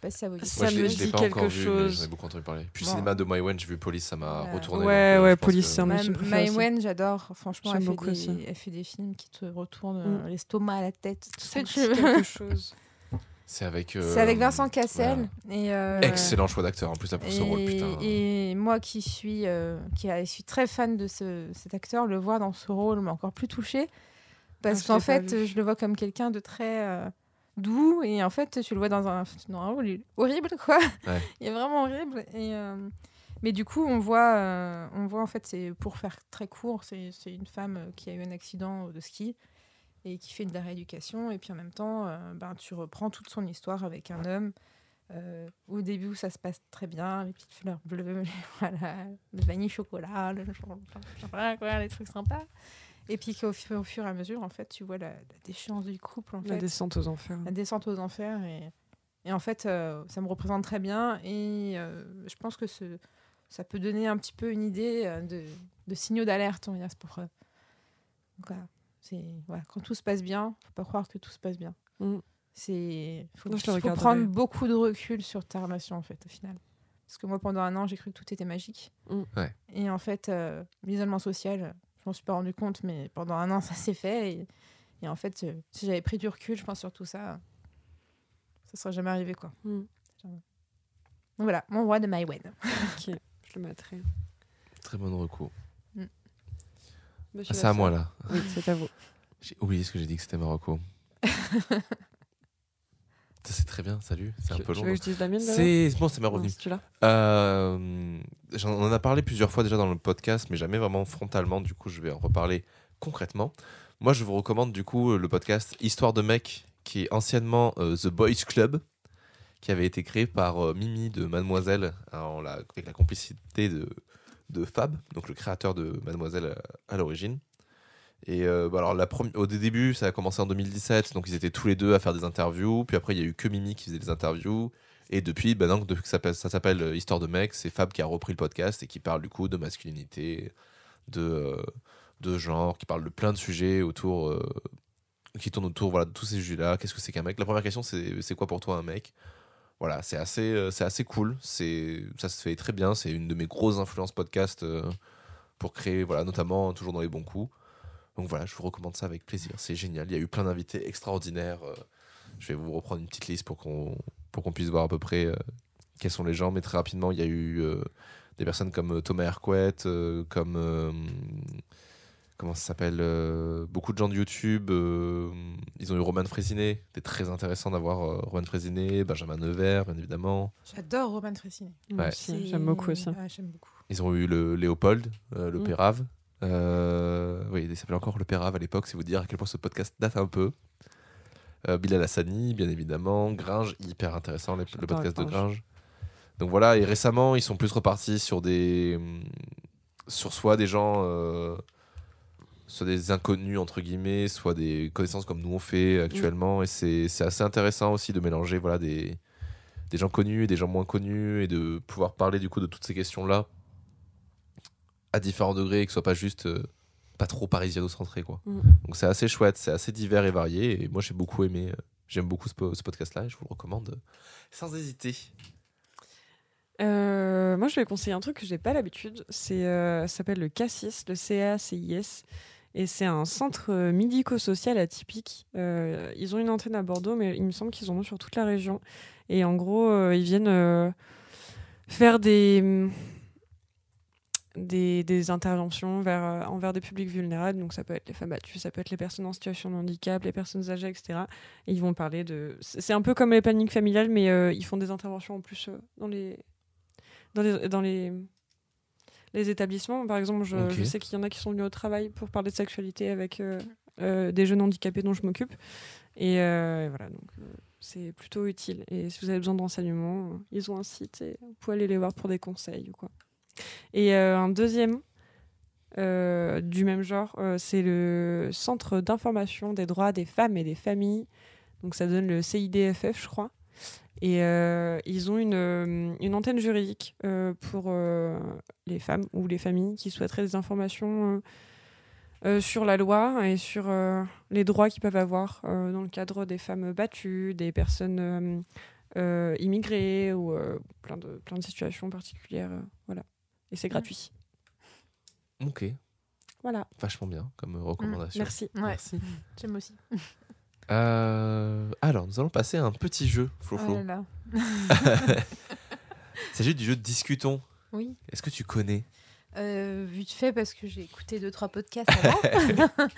Je sais pas si ça vous dit Ça Moi, je me l'ai- je l'ai dit pas quelque encore vu, mais chose. J'en ai beaucoup entendu parler. Puis Bon. le cinéma de My Wen, j'ai vu Police, ça m'a retourné. Ouais, donc, euh, ouais, je pense Police, que- c'est un Ma- Mai aussi. Wen, j'adore. Franchement, J'aime elle fait, beaucoup des, aussi. elle fait des films qui te retournent Mm. euh, l'estomac à la tête. Tout ce que tu veux. chose. C'est (laughs) avec. C'est avec euh, Vincent Cassel. Et, euh, Excellent choix d'acteur en plus là, pour ce rôle, et, putain. et moi qui suis, euh, qui a- suis très fan de ce, cet acteur, le voir dans ce rôle m'a encore plus touchée. Parce Ah, je qu'en pas fait, vu. je le vois comme quelqu'un de très euh, doux. Et en fait, tu le vois dans un, dans un rôle horrible, quoi. Ouais. (laughs) Il est vraiment horrible. Et, euh, mais du coup, on voit, euh, on voit en fait, c'est pour faire très court, c'est c'est une femme euh, qui a eu un accident de ski et qui fait de la rééducation. Et puis en même temps, euh, ben, tu reprends toute son histoire avec un homme. au début, ça se passe très bien, les petites fleurs bleues, les- (laughs) voilà, le vanille chocolat, le voilà, quoi, les trucs sympas. Et puis qu'au fur, au fur et à mesure, en fait, tu vois la, la déchéance du couple, en La fait, descente aux enfers. la descente aux enfers. Et, et en fait, euh, ça me représente très bien. Et euh, je pense que ce, ça peut donner un petit peu une idée euh, de, de signaux d'alerte, on va dire, pour. euh, donc voilà, c'est voilà, quand tout se passe bien, faut pas croire que tout se passe bien. Mm. C'est faut, Non, je le faut regarderai. prendre beaucoup de recul sur ta relation en fait au final. Parce que moi pendant un an j'ai cru que tout était magique. Mm. Ouais. Et en fait euh, l'isolement social, je m'en suis pas rendu compte, mais pendant un an (laughs) ça s'est fait. Et, et en fait euh, si j'avais pris du recul, je pense sur tout ça, ça serait jamais arrivé quoi. Mm. Donc voilà, mon roi de Maïwen. Ok, je le mettrai. Très bonne recours. Monsieur Ah, c'est à moi là. Oui, c'est à vous. J'ai oublié ce que j'ai dit que c'était Marocco. (laughs) C'est très bien, salut. C'est un Tu- peu tu long. veux que je dise la mienne C'est bon, c'est ma celui-là. Euh, j'en- on en a parlé plusieurs fois déjà dans le podcast, mais jamais vraiment frontalement. Du coup, je vais en reparler concrètement. Moi, je vous recommande du coup le podcast Histoire de mec, qui est anciennement euh, The Boys Club, qui avait été créé par euh, Mimi de Mademoiselle, la- avec la complicité de, de Fab, donc le créateur de Mademoiselle euh, à l'origine. Et euh, bah alors, la au début, ça a commencé en 2017, donc ils étaient tous les deux à faire des interviews. Puis après, il y a eu que Mimi qui faisait des interviews. Et depuis, bah donc, depuis que ça ça s'appelle euh, Histoire de mec, c'est Fab qui a repris le podcast et qui parle du coup de masculinité, de, euh, de genre, qui parle de plein de sujets autour, qui tournent autour voilà, de tous ces sujets-là. Qu'est-ce que c'est qu'un mec? La première question, c'est c'est quoi pour toi un mec? Voilà, c'est assez, c'est assez cool. Ça se fait très bien. C'est une de mes grosses influences podcast pour créer, voilà, notamment toujours dans les bons coups. Donc voilà, je vous recommande ça avec plaisir. C'est génial. Il y a eu plein d'invités extraordinaires. euh, je vais vous reprendre une petite liste pour qu'on pour qu'on puisse voir à peu près euh, quels sont les gens. Mais très rapidement, il y a eu euh, des personnes comme Thomas Hercouet, euh, comme. euh, comment ça s'appelle euh, Beaucoup de gens de YouTube. euh, ils ont eu Roman Frésinet. C'était très intéressant d'avoir euh, Roman Frésinet, Benjamin Nevers, bien évidemment. J'adore Roman Fressinet. Moi Ouais. J'aime beaucoup aussi. Ouais, j'aime beaucoup. Ils ont eu le Léopold, euh, le Mm. Pérave. Euh, oui, il s'appelait encore le Pérave à l'époque, c'est vous dire à quel point ce podcast date un peu. Euh, Bilal Hassani, bien évidemment. Gringe, hyper intéressant, le, podcast de Gringe. Donc voilà, et récemment, ils sont plus repartis sur des. sur soit des gens. euh, soit des inconnus, entre guillemets, soit des connaissances comme nous on fait actuellement. Et c'est c'est assez intéressant aussi de mélanger voilà, des, des gens connus et des gens moins connus et de pouvoir parler du coup de toutes ces questions-là à différents degrés et que ce soit pas juste euh, pas trop parisiano-centré quoi. Mm. Donc c'est assez chouette, c'est assez divers et varié et moi j'ai beaucoup aimé, euh, j'aime beaucoup ce, po- ce podcast-là et je vous le recommande euh, sans hésiter. Moi, je vais conseiller un truc que j'ai pas l'habitude. C'est, ça s'appelle le CACIS, le CACIS. Et c'est un centre médico-social atypique. Ils ont une antenne à Bordeaux, mais il me semble qu'ils en ont sur toute la région. Et en gros, ils viennent faire des, des, des interventions vers, euh, envers des publics vulnérables. Donc ça peut être les femmes battues, ça peut être les personnes en situation de handicap, les personnes âgées, etc. Et ils vont parler de... C'est un peu comme les plannings familiales, mais euh, ils font des interventions en plus euh, dans les dans les, dans les, les établissements. Par exemple, je, sais qu'il y en a qui sont venus au travail pour parler de sexualité avec euh, euh, des jeunes handicapés dont je m'occupe. Et euh, voilà, donc c'est plutôt utile. Et si vous avez besoin de renseignements, ils ont un site et vous pouvez aller les voir pour des conseils ou quoi. Et euh, un deuxième euh, du même genre, euh, c'est le Centre d'information des droits des femmes et des familles. Donc ça donne le CIDFF, je crois. Et ils ont une, antenne juridique pour les femmes ou les familles qui souhaiteraient des informations sur la loi et sur les droits qu'ils peuvent avoir dans le cadre des femmes battues, des personnes immigrées ou plein, de, plein de situations particulières. voilà. Et c'est gratuit. Ok, Voilà. vachement bien comme euh, recommandation. Merci. Ouais, Merci. (laughs) j'aime aussi. Euh, alors, nous allons passer à un petit jeu, Flo Oh. Il s'agit (laughs) du jeu Discutons. Oui. Est-ce que tu connais? Euh, vite fait parce que j'ai écouté deux trois podcasts avant. (laughs)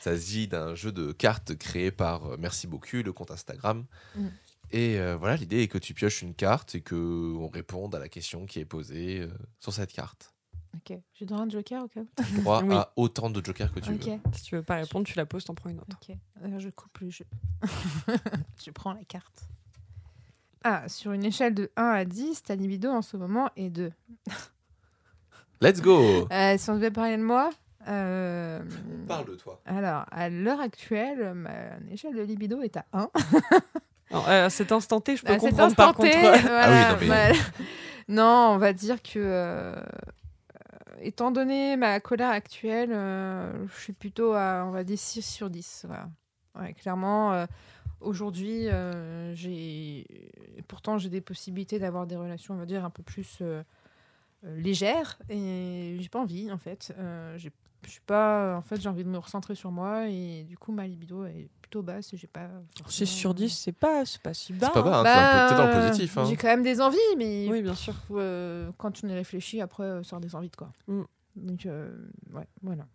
Ça s'agit d'un jeu de cartes créé par euh, Merci beaucoup, le compte Instagram. Mm. Et euh, voilà, l'idée est que tu pioches une carte et que on réponde à la question qui est posée euh, sur cette carte. ok. J'ai droit à un joker au cas où. Tu as droit Oui. à autant de jokers que tu Ok. veux. Si tu veux pas répondre, tu la poses, t'en prends une autre. Ok. Euh, je coupe le jeu. (laughs) je prends la carte. Ah, sur une échelle de 1 à 10, ta libido en ce moment est 2. (laughs) Let's go Euh, si on devait parler de moi, euh, Parle de toi. alors à l'heure actuelle, ma échelle de libido est à 1. (laughs) Alors, euh, cet instant T, je peux cet comprendre par contre. non, mais- voilà. (laughs) non, on va dire que, euh, étant donné ma colère actuelle, euh, je suis plutôt à, on va dire, 6 sur 10. Voilà. Ouais, clairement, euh, aujourd'hui, euh, j'ai, pourtant, j'ai des possibilités d'avoir des relations, on va dire, un peu plus légères, et j'ai pas envie, en fait. Euh, j'ai je suis pas en fait j'ai envie de me recentrer sur moi et du coup ma libido est plutôt basse j'ai pas 6 sur 10, c'est pas, c'est pas si bas. C'est pas bas, hein, bah, c'est un peu- peut-être dans le euh, positif. hein. J'ai quand même des envies, mais Oui, bien sûr. euh, quand tu y réfléchis, après, euh, sort des envies de quoi. Mm. Donc, euh, ouais, voilà.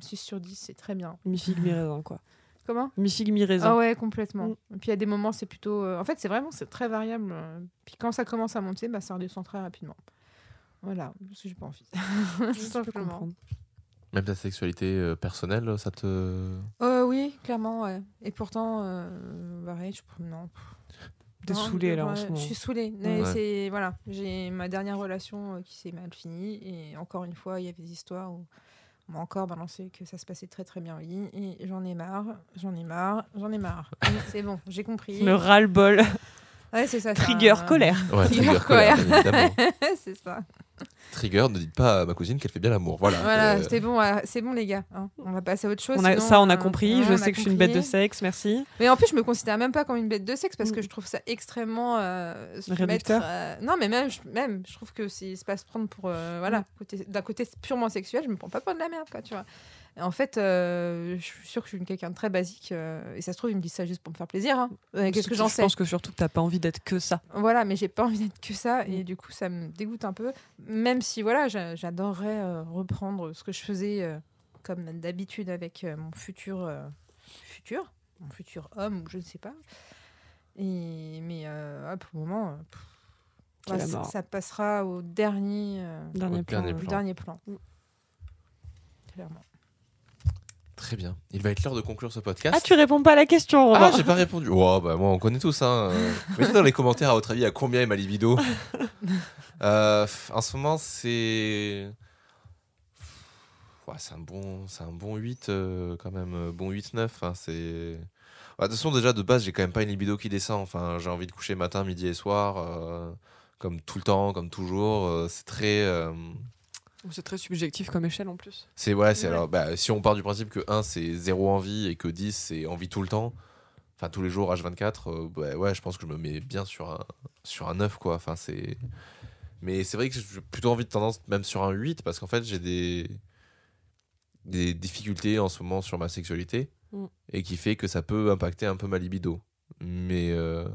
6 sur 10, c'est très bien. Mi-figue, mi-raisin, quoi. Comment? Mi-figue, mi-raisin. Ah ouais, complètement. Mm. Et puis, il y a des moments, c'est plutôt... euh, En fait, c'est vraiment, c'est très variable. Puis quand ça commence à monter, bah, ça redescend très rapidement. Voilà, parce que j'ai pas envie. Tout (laughs) Je peux simplement. comprendre. Même ta sexualité euh, personnelle, ça te. Euh, oui, clairement, ouais. Et pourtant, euh, pareil, je... non. T'es saoulée, là, en ouais, ce moment. Je suis saoulée. Mais Ouais. c'est voilà, j'ai ma dernière relation euh, qui s'est mal finie et encore une fois, il y avait des histoires où on m'a encore balancé que ça se passait très très bien oui et j'en ai marre, j'en ai marre, j'en ai marre. (laughs) C'est bon, j'ai compris. Le ras-le-bol. Ouais, c'est ça. Trigger, un- colère. Ouais, Trigger trigger colère, (laughs) c'est ça. Trigger, ne dites pas à ma cousine qu'elle fait bien l'amour. Voilà. Voilà, Euh, c'est bon, ouais, c'est bon les gars. hein. On va passer à autre chose. On a, sinon, ça, on a euh, compris. je on sais a que je suis une bête de sexe, merci. Mais en plus, je me considère même pas comme une bête de sexe parce que Mm. je trouve ça extrêmement euh, Réducteur. mettre, euh, non, mais même, je, même, je trouve que c'est c'est pas se prendre pour euh, voilà, d'un côté purement sexuel, je me prends pas pour de la merde, quoi, tu vois. En fait, euh, je suis sûre que je suis quelqu'un de très basique euh, et ça se trouve, ils me disent ça juste pour me faire plaisir. hein. Euh, Qu'est-ce que j'en Je sais pense que surtout que t'as pas envie d'être que ça. Voilà, mais j'ai pas envie d'être que ça Mm. et du coup, ça me dégoûte un peu. Même si voilà, j'a- j'adorerais euh, reprendre ce que je faisais euh, comme d'habitude avec euh, mon futur euh, futur, mon futur homme ou je ne sais pas. Et mais euh, ah, pour le moment, euh, pff, ça, mort. ça passera au dernier euh, Dernier Au plan. dernier plan. dernier plan. Mm. Clairement. Très bien. Il va être l'heure de conclure ce podcast. Ah, tu réponds pas à la question, Ah, Romain. j'ai pas répondu. Oh, bah, moi, on connaît tous. Hein. (laughs) Mettez dans les commentaires, à votre avis, à combien est ma libido (laughs) Euh, En ce moment, c'est. Ouais, c'est un bon, un bon 8 euh, quand même, euh, bon 8-9. hein, c'est. Ouais, de toute façon, déjà de base, j'ai quand même pas une libido qui descend. Enfin, j'ai envie de coucher matin, midi et soir, euh, comme tout le temps, comme toujours. c'est très. C'est très subjectif comme échelle en plus. c'est ouais, c'est Ouais. alors bah, si on part du principe que 1 c'est zéro envie et que 10 c'est envie tout le temps, enfin tous les jours H24, euh, ouais, ouais, je pense que je me mets bien sur un sur un 9 quoi. Enfin c'est mais c'est vrai que j'ai plutôt envie de tendance même sur un 8 parce qu'en fait, j'ai des des difficultés en ce moment sur ma sexualité Mm. et qui fait que ça peut impacter un peu ma libido. Mais euh,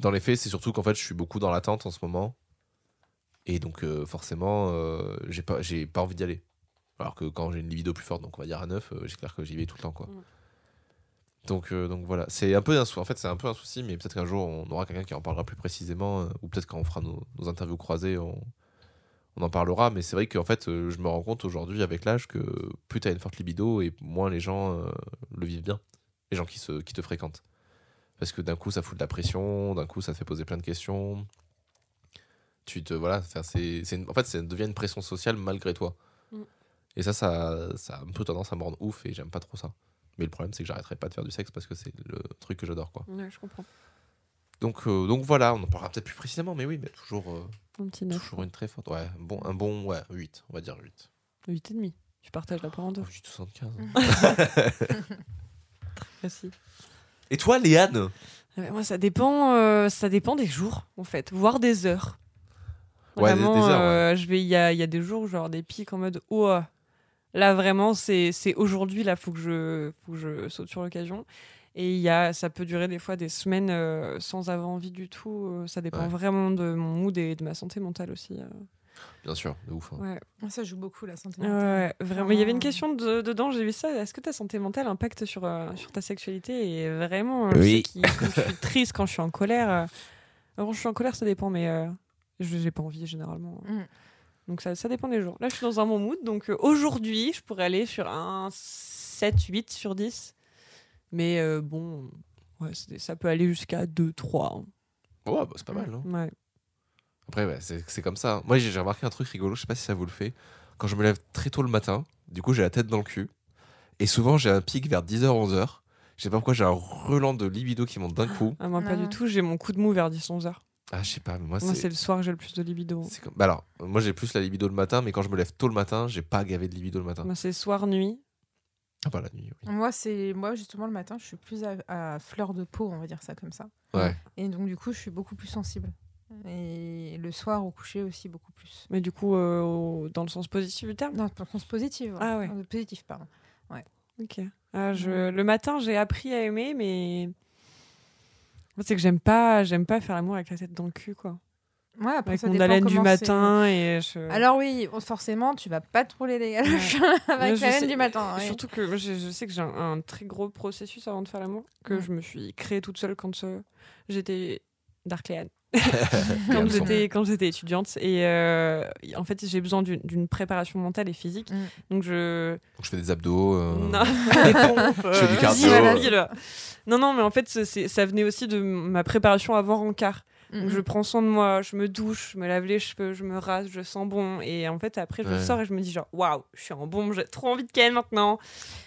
dans les faits, c'est surtout qu'en fait, je suis beaucoup dans l'attente en ce moment. Et donc, euh, forcément, euh, j'ai pas, j'ai pas envie d'y aller. Alors que quand j'ai une libido plus forte, donc on va dire à 9, euh, j'ai clair que j'y vais tout le temps. Quoi. Mm. Donc, euh, donc voilà. C'est un peu un sou- En fait, c'est un peu un souci, mais peut-être qu'un jour, on aura quelqu'un qui en parlera plus précisément. euh, ou peut-être quand on fera nos, nos interviews croisées, on, on en parlera. Mais c'est vrai qu'en fait, je me rends compte aujourd'hui, avec l'âge, que plus tu as une forte libido, et moins les gens le vivent bien. Les gens qui, se, qui te fréquentent. Parce que d'un coup, ça fout de la pression, d'un coup, ça te fait poser plein de questions tu te voilà c'est en fait ça devient une pression sociale malgré toi Mm. et ça, ça ça a un peu tendance à me rendre ouf et j'aime pas trop ça mais le problème c'est que j'arrêterai pas de faire du sexe parce que c'est le truc que j'adore quoi Ouais, je comprends. donc euh, donc voilà on en parlera peut-être plus précisément mais oui mais toujours euh, Un petit 9. toujours une très forte ouais un bon un bon ouais 8 on va dire 8 8 et demi. Tu partages la part en deux. oh, j'ai 75 Précis. (laughs) (laughs) et toi Léane? Euh, Moi, ça dépend, euh, ça dépend des jours, en fait, voire des heures. Ouais, des- Vraiment, des heures, euh, je vais, il y a, il y a des jours, où genre des pics en mode, oh, là vraiment, c'est, c'est aujourd'hui, là, faut que je, faut que je saute sur l'occasion. Et il y a, ça peut durer des fois des semaines euh, sans avoir envie du tout. euh, ça dépend Ouais. vraiment de mon mood et de ma santé mentale aussi. euh. Bien sûr, de ouf. hein. Ouais. Ça joue beaucoup la santé mentale. ouais, vraiment. Il y avait une Ah. question de- dedans, j'ai vu ça. Est-ce que ta santé mentale impacte sur, euh, sur ta sexualité? Et vraiment, Oui. je sais qu'il- quand je suis triste, quand je suis en colère. euh, quand je suis en colère, ça dépend, mais euh, je j'ai pas envie généralement. Mm. Donc ça, ça dépend des jours. Là, je suis dans un bon mood. Donc euh, aujourd'hui, je pourrais aller sur un 7, 8 sur 10. Mais euh, bon, ouais, ça peut aller jusqu'à 2, 3. Ouais, bah, c'est pas mal, non Ouais. Après, ouais, c'est c'est comme ça. Moi, j'ai j'ai remarqué un truc rigolo, je sais pas si ça vous le fait. Quand je me lève très tôt le matin, du coup, j'ai la tête dans le cul. Et souvent, j'ai un pic vers 10h, 11h. Je sais pas pourquoi j'ai un relan de libido qui monte d'un coup. Ah, moi, pas Non. du tout. J'ai mon coup de mou vers 10, 11 heures. Ah, je sais pas, mais moi, Moi, c'est. le soir que j'ai le plus de libido. comme... bah alors, moi, j'ai plus la libido le matin, mais quand je me lève tôt le matin, j'ai pas gavé de libido le matin. Moi, c'est soir, nuit. Ah, pas la nuit, oui. Moi, c'est moi justement le matin, je suis plus à, à fleur de peau, on va dire ça comme ça. Ouais. Et donc du coup, je suis beaucoup plus sensible. Et le soir au coucher aussi beaucoup plus. Mais du coup, euh, au- dans le sens positif du terme? Dans le sens positif. Ah ouais. Euh, Positif, pardon. Ok. Ah, je... Le matin, j'ai appris à aimer, mais. C'est que j'aime pas, j'aime pas faire l'amour avec la tête dans le cul, quoi. Ouais, après, Avec ça mon haleine du matin et je. Alors oui, forcément, tu vas pas te rouler les galoches Ouais, (laughs) avec la sais- du matin. Surtout que moi, je, je sais que j'ai un, un très gros processus avant de faire l'amour, que Mm. je me suis créée toute seule quand euh, j'étais Darkléane. (laughs) Quand j'étais quand j'étais étudiante et euh, en fait j'ai besoin d'une- préparation mentale et physique Mm. donc je Donc, je fais des abdos. euh, non (laughs) (laughs) des pompes Je fais du cardio. non non mais en fait ça venait aussi de ma préparation avant rencard donc je prends soin de moi je me douche je me lave les cheveux je me rase je sens bon et en fait après je Ouais. sors et je me dis genre waouh je suis en bon j'ai trop envie de Ken maintenant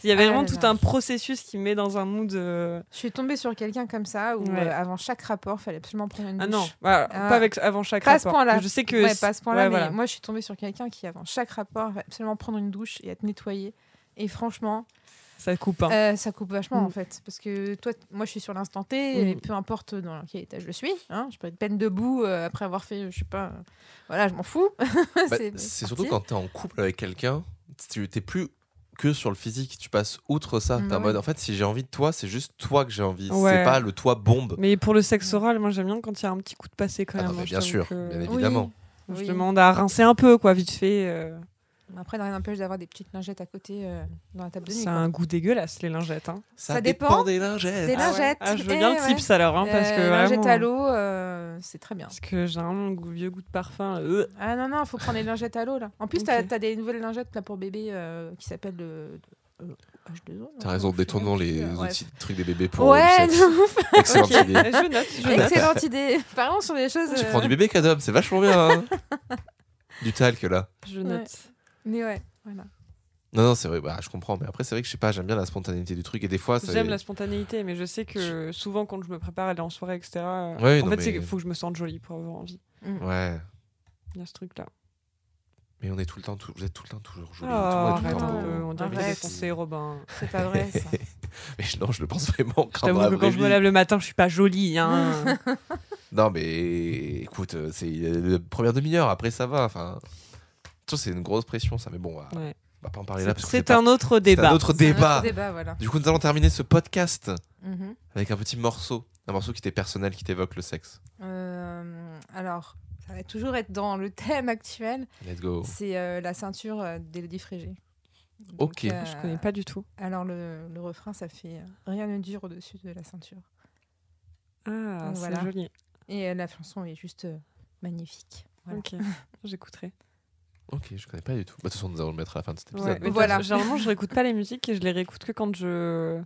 il y avait Ah vraiment là tout là. un processus qui me met dans un mood euh, Je suis tombée sur quelqu'un comme ça où Ouais. euh, avant chaque rapport, fallait absolument prendre une ah douche. non voilà, Ah. pas avec avant chaque Pas à ce rapport point-là. Mais je sais que Ouais, pas à ce point-là, ouais, mais voilà. moi je suis tombée sur quelqu'un qui avant chaque rapport va absolument prendre une douche et être nettoyé. Et franchement, ça coupe hein. euh, ça coupe vachement Mm. en fait. Parce que toi, moi je suis sur l'instant T, et Mm. peu importe dans quel étage je suis, hein, je peux être peine debout euh, après avoir fait, je sais pas, euh, voilà, je m'en fous. (laughs) Bah, c'est surtout quand t'es en couple avec quelqu'un, tu t'es plus que sur le physique, tu passes outre ça. Mm, T'es en ouais. mode, en fait, si j'ai envie de toi, c'est juste toi que j'ai envie. Ouais. C'est pas le toi bombe. Mais pour le sexe oral, moi j'aime bien quand il y a un petit coup de passé quand Ah même. non, mais je bien sûr, que- bien Oui. évidemment. Je Oui. demande à rincer un peu, quoi, vite fait. Après, rien n'empêche d'avoir des petites lingettes à côté euh, dans la table de nuit. C'est quoi. un goût dégueulasse, les lingettes. Hein. Ça dépend des lingettes. des Ah ouais. lingettes. Ah, je veux Eh bien le ouais. tips alors, hein, parce que Euh, lingettes vraiment, à l'eau, euh, c'est très bien. Parce que j'ai un goût- vieux goût de parfum. euh, Ah non, non, faut prendre les lingettes à l'eau là. En plus, t'as Ok. as des nouvelles lingettes là pour bébé euh, qui s'appellent le. euh, H2O. non T'as raison, détournons les euh, outils, trucs des bébés pour Ouais, le. (laughs) Excellente (laughs) idée. Je note, je note. excellente idée. Parlons sur des choses. Tu euh, prends du bébé cadom, c'est vachement bien. hein. (laughs) du talc là. Je note. Mais ouais, voilà. Non, non, c'est vrai, bah, je comprends. Mais après, c'est vrai que je sais pas, j'aime bien la spontanéité du truc. Et des fois, ça- J'aime la spontanéité, mais je sais que souvent quand je me prépare à aller en soirée, etc., Ouais, en non, fait, c'est mais- qu'il faut que je me sente jolie pour avoir envie. Ouais. Il y a ce truc-là. Mais on est tout le temps, tout- vous êtes tout le temps toujours Oh, joli. tout le monde est tout le arrête temps un beau. peu, on dirait que c'est Robin. C'est pas vrai ça. (laughs) Mais non, je le pense vraiment. Je Quand la que quand je me lève le matin, je suis pas jolie. Hein. (laughs) Non, mais écoute, euh, c'est euh, la première demi-heure. Après, ça va. Enfin, c'est une grosse pression, ça. Mais bon, on va, Ouais. on va pas en parler là. parce que C'est pas- un autre débat. un autre C'est un autre débat. voilà. Du coup, nous allons terminer ce podcast Mhm. avec un petit morceau. Un morceau qui t'est personnel, qui t'évoque le sexe. Euh, alors, ça va toujours être dans le thème actuel. Let's go. C'est euh, la ceinture euh, d'Élodie Frégé. Ok. euh, Je connais pas du tout. Alors, le, le refrain, ça fait euh, Rien ne dure au-dessus de la ceinture. Ah, c'est voilà. joli. Et euh, la chanson est juste euh, magnifique. Voilà. Ok, (laughs) j'écouterai. Ok, je connais pas du tout. Bah, de toute façon, nous allons le mettre à la fin de cet Ouais, épisode. mais Voilà. (laughs) Généralement, je réécoute pas les musiques et je les réécoute que quand je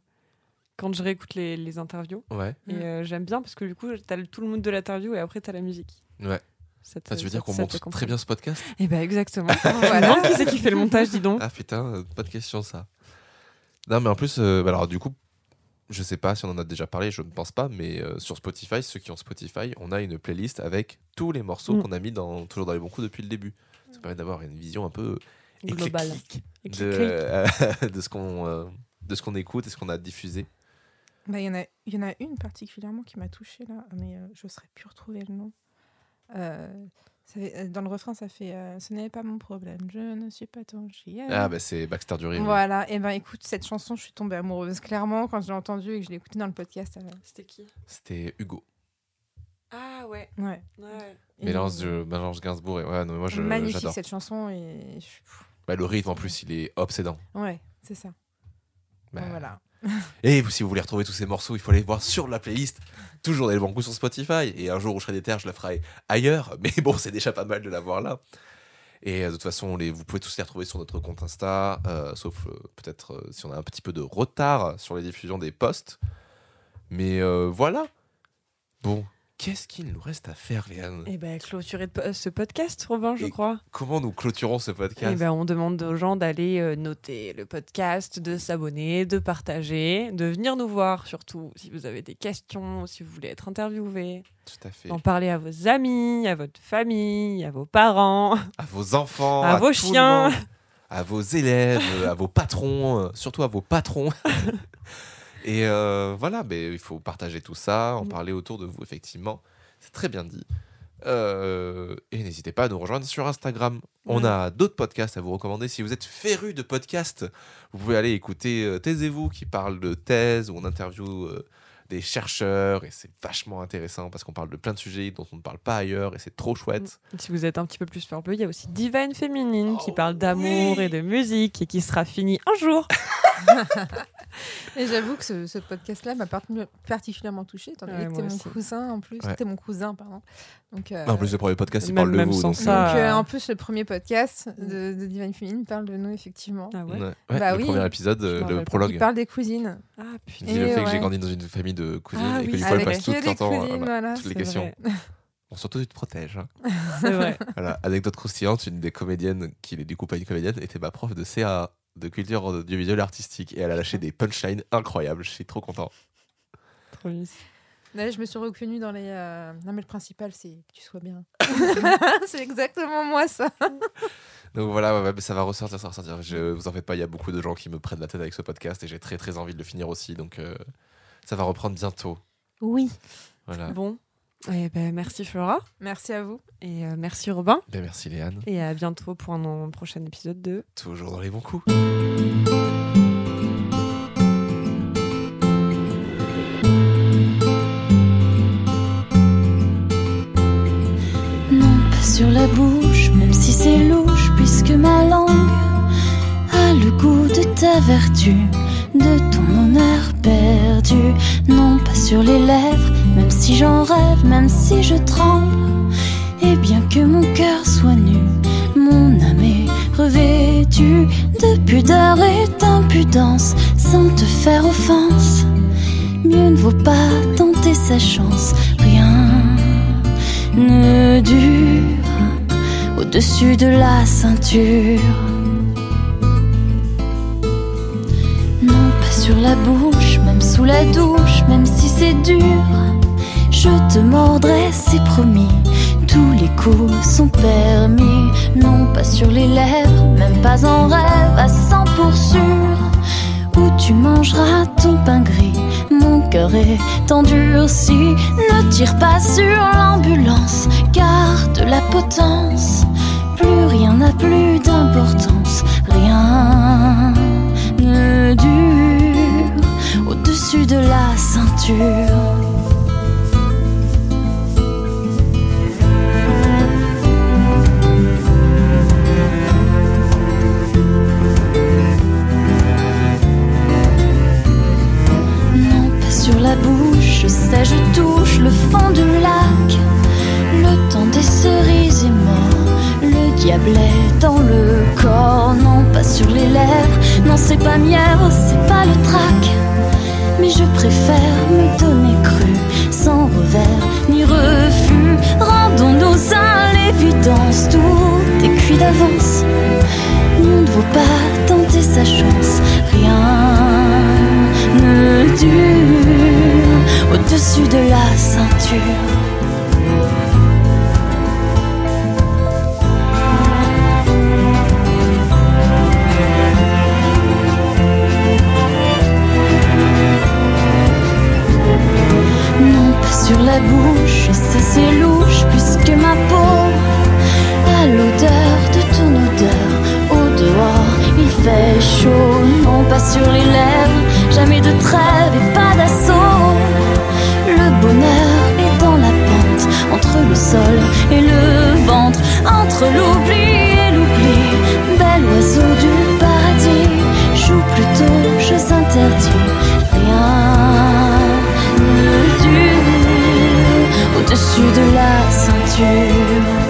quand je réécoute les, les interviews. Ouais. Et euh, j'aime bien parce que du coup, t'as tout le mood de l'interview et après t'as la musique. Ouais. Ça te- Ah, tu veux ça- dire qu'on monte très bien ce podcast? Eh ben exactement. (laughs) Voilà. qui c'est qui fait le montage, dis donc. Ah putain, pas de question ça. Non, mais en plus, euh, bah, alors du coup, je sais pas si on en a déjà parlé, je ne pense pas, mais euh, sur Spotify, ceux qui ont Spotify, on a une playlist avec tous les morceaux Mm. qu'on a mis dans, toujours dans les bons coups depuis le début. Ça permet d'avoir une vision un peu Global. éclectique Et de, euh, (laughs) ce qu'on euh, de ce qu'on écoute et ce qu'on a diffusé. Bah, Il y, en a- il y en a une particulièrement qui m'a touchée là, mais euh, je ne saurais plus retrouver le nom. Euh, Ça fait- euh, dans le refrain, ça fait euh, Ce n'est pas mon problème, je ne suis pas ton chien. Ah, bah c'est Baxter Dury. Voilà, et ben écoute, cette chanson, je suis tombée amoureuse. Clairement, quand je l'ai entendue et que je l'ai écoutée dans le podcast. euh, C'était qui? C'était Hugo. Ah ouais. ouais. Mélange de mélange Gainsbourg et ouais, non, mais moi je- Magnifique j'adore. cette chanson et je- Bah, le rythme en plus, il est obsédant. ouais, c'est ça. Bah, voilà. (laughs) Et vous- si vous voulez retrouver tous ces morceaux, il faut aller voir sur la playlist. Toujours dans les bons coups sur Spotify. Et un jour où je serai des terres, je la ferai ailleurs. (laughs) Mais bon, c'est déjà pas mal de l'avoir là. Et euh, de toute façon, les, vous pouvez tous les retrouver sur notre compte Insta, euh, sauf euh, peut-être euh, si on a un petit peu de retard sur les diffusions des posts. Mais euh, voilà. Bon, qu'est-ce qu'il nous reste à faire, Léane? Et ben clôturer ce podcast, Robin, je Et crois. Comment nous clôturons ce podcast? Ben on demande aux gens d'aller euh, noter le podcast, de s'abonner, de partager, de venir nous voir surtout si vous avez des questions, si vous voulez être interviewé, Tout à fait. d'en parler à vos amis, à votre famille, à vos parents, (laughs) À vos enfants, à vos chiens. à vos élèves, à vos patrons, euh, surtout à vos patrons. (laughs) Et euh, voilà, mais il faut partager tout ça, en Mm. parler autour de vous, effectivement. C'est très bien dit. Euh, et n'hésitez pas à nous rejoindre sur Instagram. On Ouais. a d'autres podcasts à vous recommander. Si vous êtes féru de podcasts, vous pouvez aller écouter euh, Taisez-vous qui parle de thèse, où on interview euh, des chercheurs. Et c'est vachement intéressant parce qu'on parle de plein de sujets dont on ne parle pas ailleurs. Et c'est trop chouette. Si vous êtes un petit peu plus fleur-bleue, il y a aussi Divine Féminine qui Oh parle d'amour oui. et de musique et qui sera fini un jour. (laughs) (laughs) Et j'avoue que ce, ce podcast-là m'a parti- particulièrement touchée, étant donné Ouais, que t'es mon aussi. cousin en plus. Ouais. T'es mon cousin, pardon. Donc, euh, En plus, le premier podcast, il parle de vous. sans donc, ça, donc, euh, euh, en plus, le premier podcast de, de Divine Féminine parle de nous, effectivement. Ah ouais. Ouais. Ouais, Bah le oui. premier épisode, euh, le prologue. Il parle des cousines. Ah putain. Qui le Et fait que j'ai grandi dans une famille de cousines Ah et que oui, du coup, elle passe tout le temps cousines, voilà, voilà. toutes les questions. vrai. (laughs) Bon, surtout, tu te protèges. hein. (laughs) C'est vrai. (laughs) Voilà. Anecdote croustillante, une des comédiennes, qui n'est du coup pas une comédienne, était ma prof de CA, de culture audiovisuelle artistique. Et elle a lâché des punchlines incroyables. Je suis trop content. Trop. Là, je me suis reconnue dans les. euh, Non, mais le principal, c'est que tu sois bien. c'est exactement moi, ça. Donc voilà, ouais, ouais, mais ça va ressortir, ça va ressortir. Je, vous en faites pas, il y a beaucoup de gens qui me prennent la tête avec ce podcast et j'ai très très envie de le finir aussi. Donc euh, ça va reprendre bientôt. Oui. Voilà. Bon. Eh ben, merci Flora Merci à vous. et euh, merci Robin. Ben, merci Léane. Et à bientôt pour un, un prochain épisode de Toujours dans les bons coups. Non, pas sur la bouche, même si c'est louche, puisque ma langue a le goût de ta vertu, de ton honneur perdu. Non, pas sur les lèvres, même si j'en rêve, même si je tremble. Et bien que mon cœur soit nu, mon âme est revêtue de pudeur et d'impudence, sans te faire offense. Mieux ne vaut pas tenter sa chance, rien ne dure au-dessus de la ceinture. Sur la bouche, même sous la douche, même si c'est dur. Je te mordrai, c'est promis. Tous les coups sont permis. Non, pas sur les lèvres, même pas en rêve, à 100 pour sûr. Où tu mangeras ton pain gris? Mon cœur est endurci. Ne tire pas sur l'ambulance, garde la potence. Non, pas sur la bouche, sais, je touche le fond du lac. Le temps des cerises est mort, le diable est dans le corps. Non, pas sur les lèvres, non, c'est pas mièvre, c'est pas le trac. Mais je préfère me donner cru, sans revers ni refus. Rendons-nous à l'évidence, tout est cuit d'avance. Mieux ne vaut pas tenter sa chance, rien ne dure au-dessus de la ceinture. la bouche, ça c'est louche, puisque ma peau a l'odeur de ton odeur. Au dehors, il fait chaud, non pas sur les lèvres, jamais de trêve et pas d'assaut. Le bonheur est dans la pente, entre le sol et le ventre, entre l'oubli et l'oubli. Bel oiseau du paradis, joue plutôt, je interdis. au-dessus de la ceinture.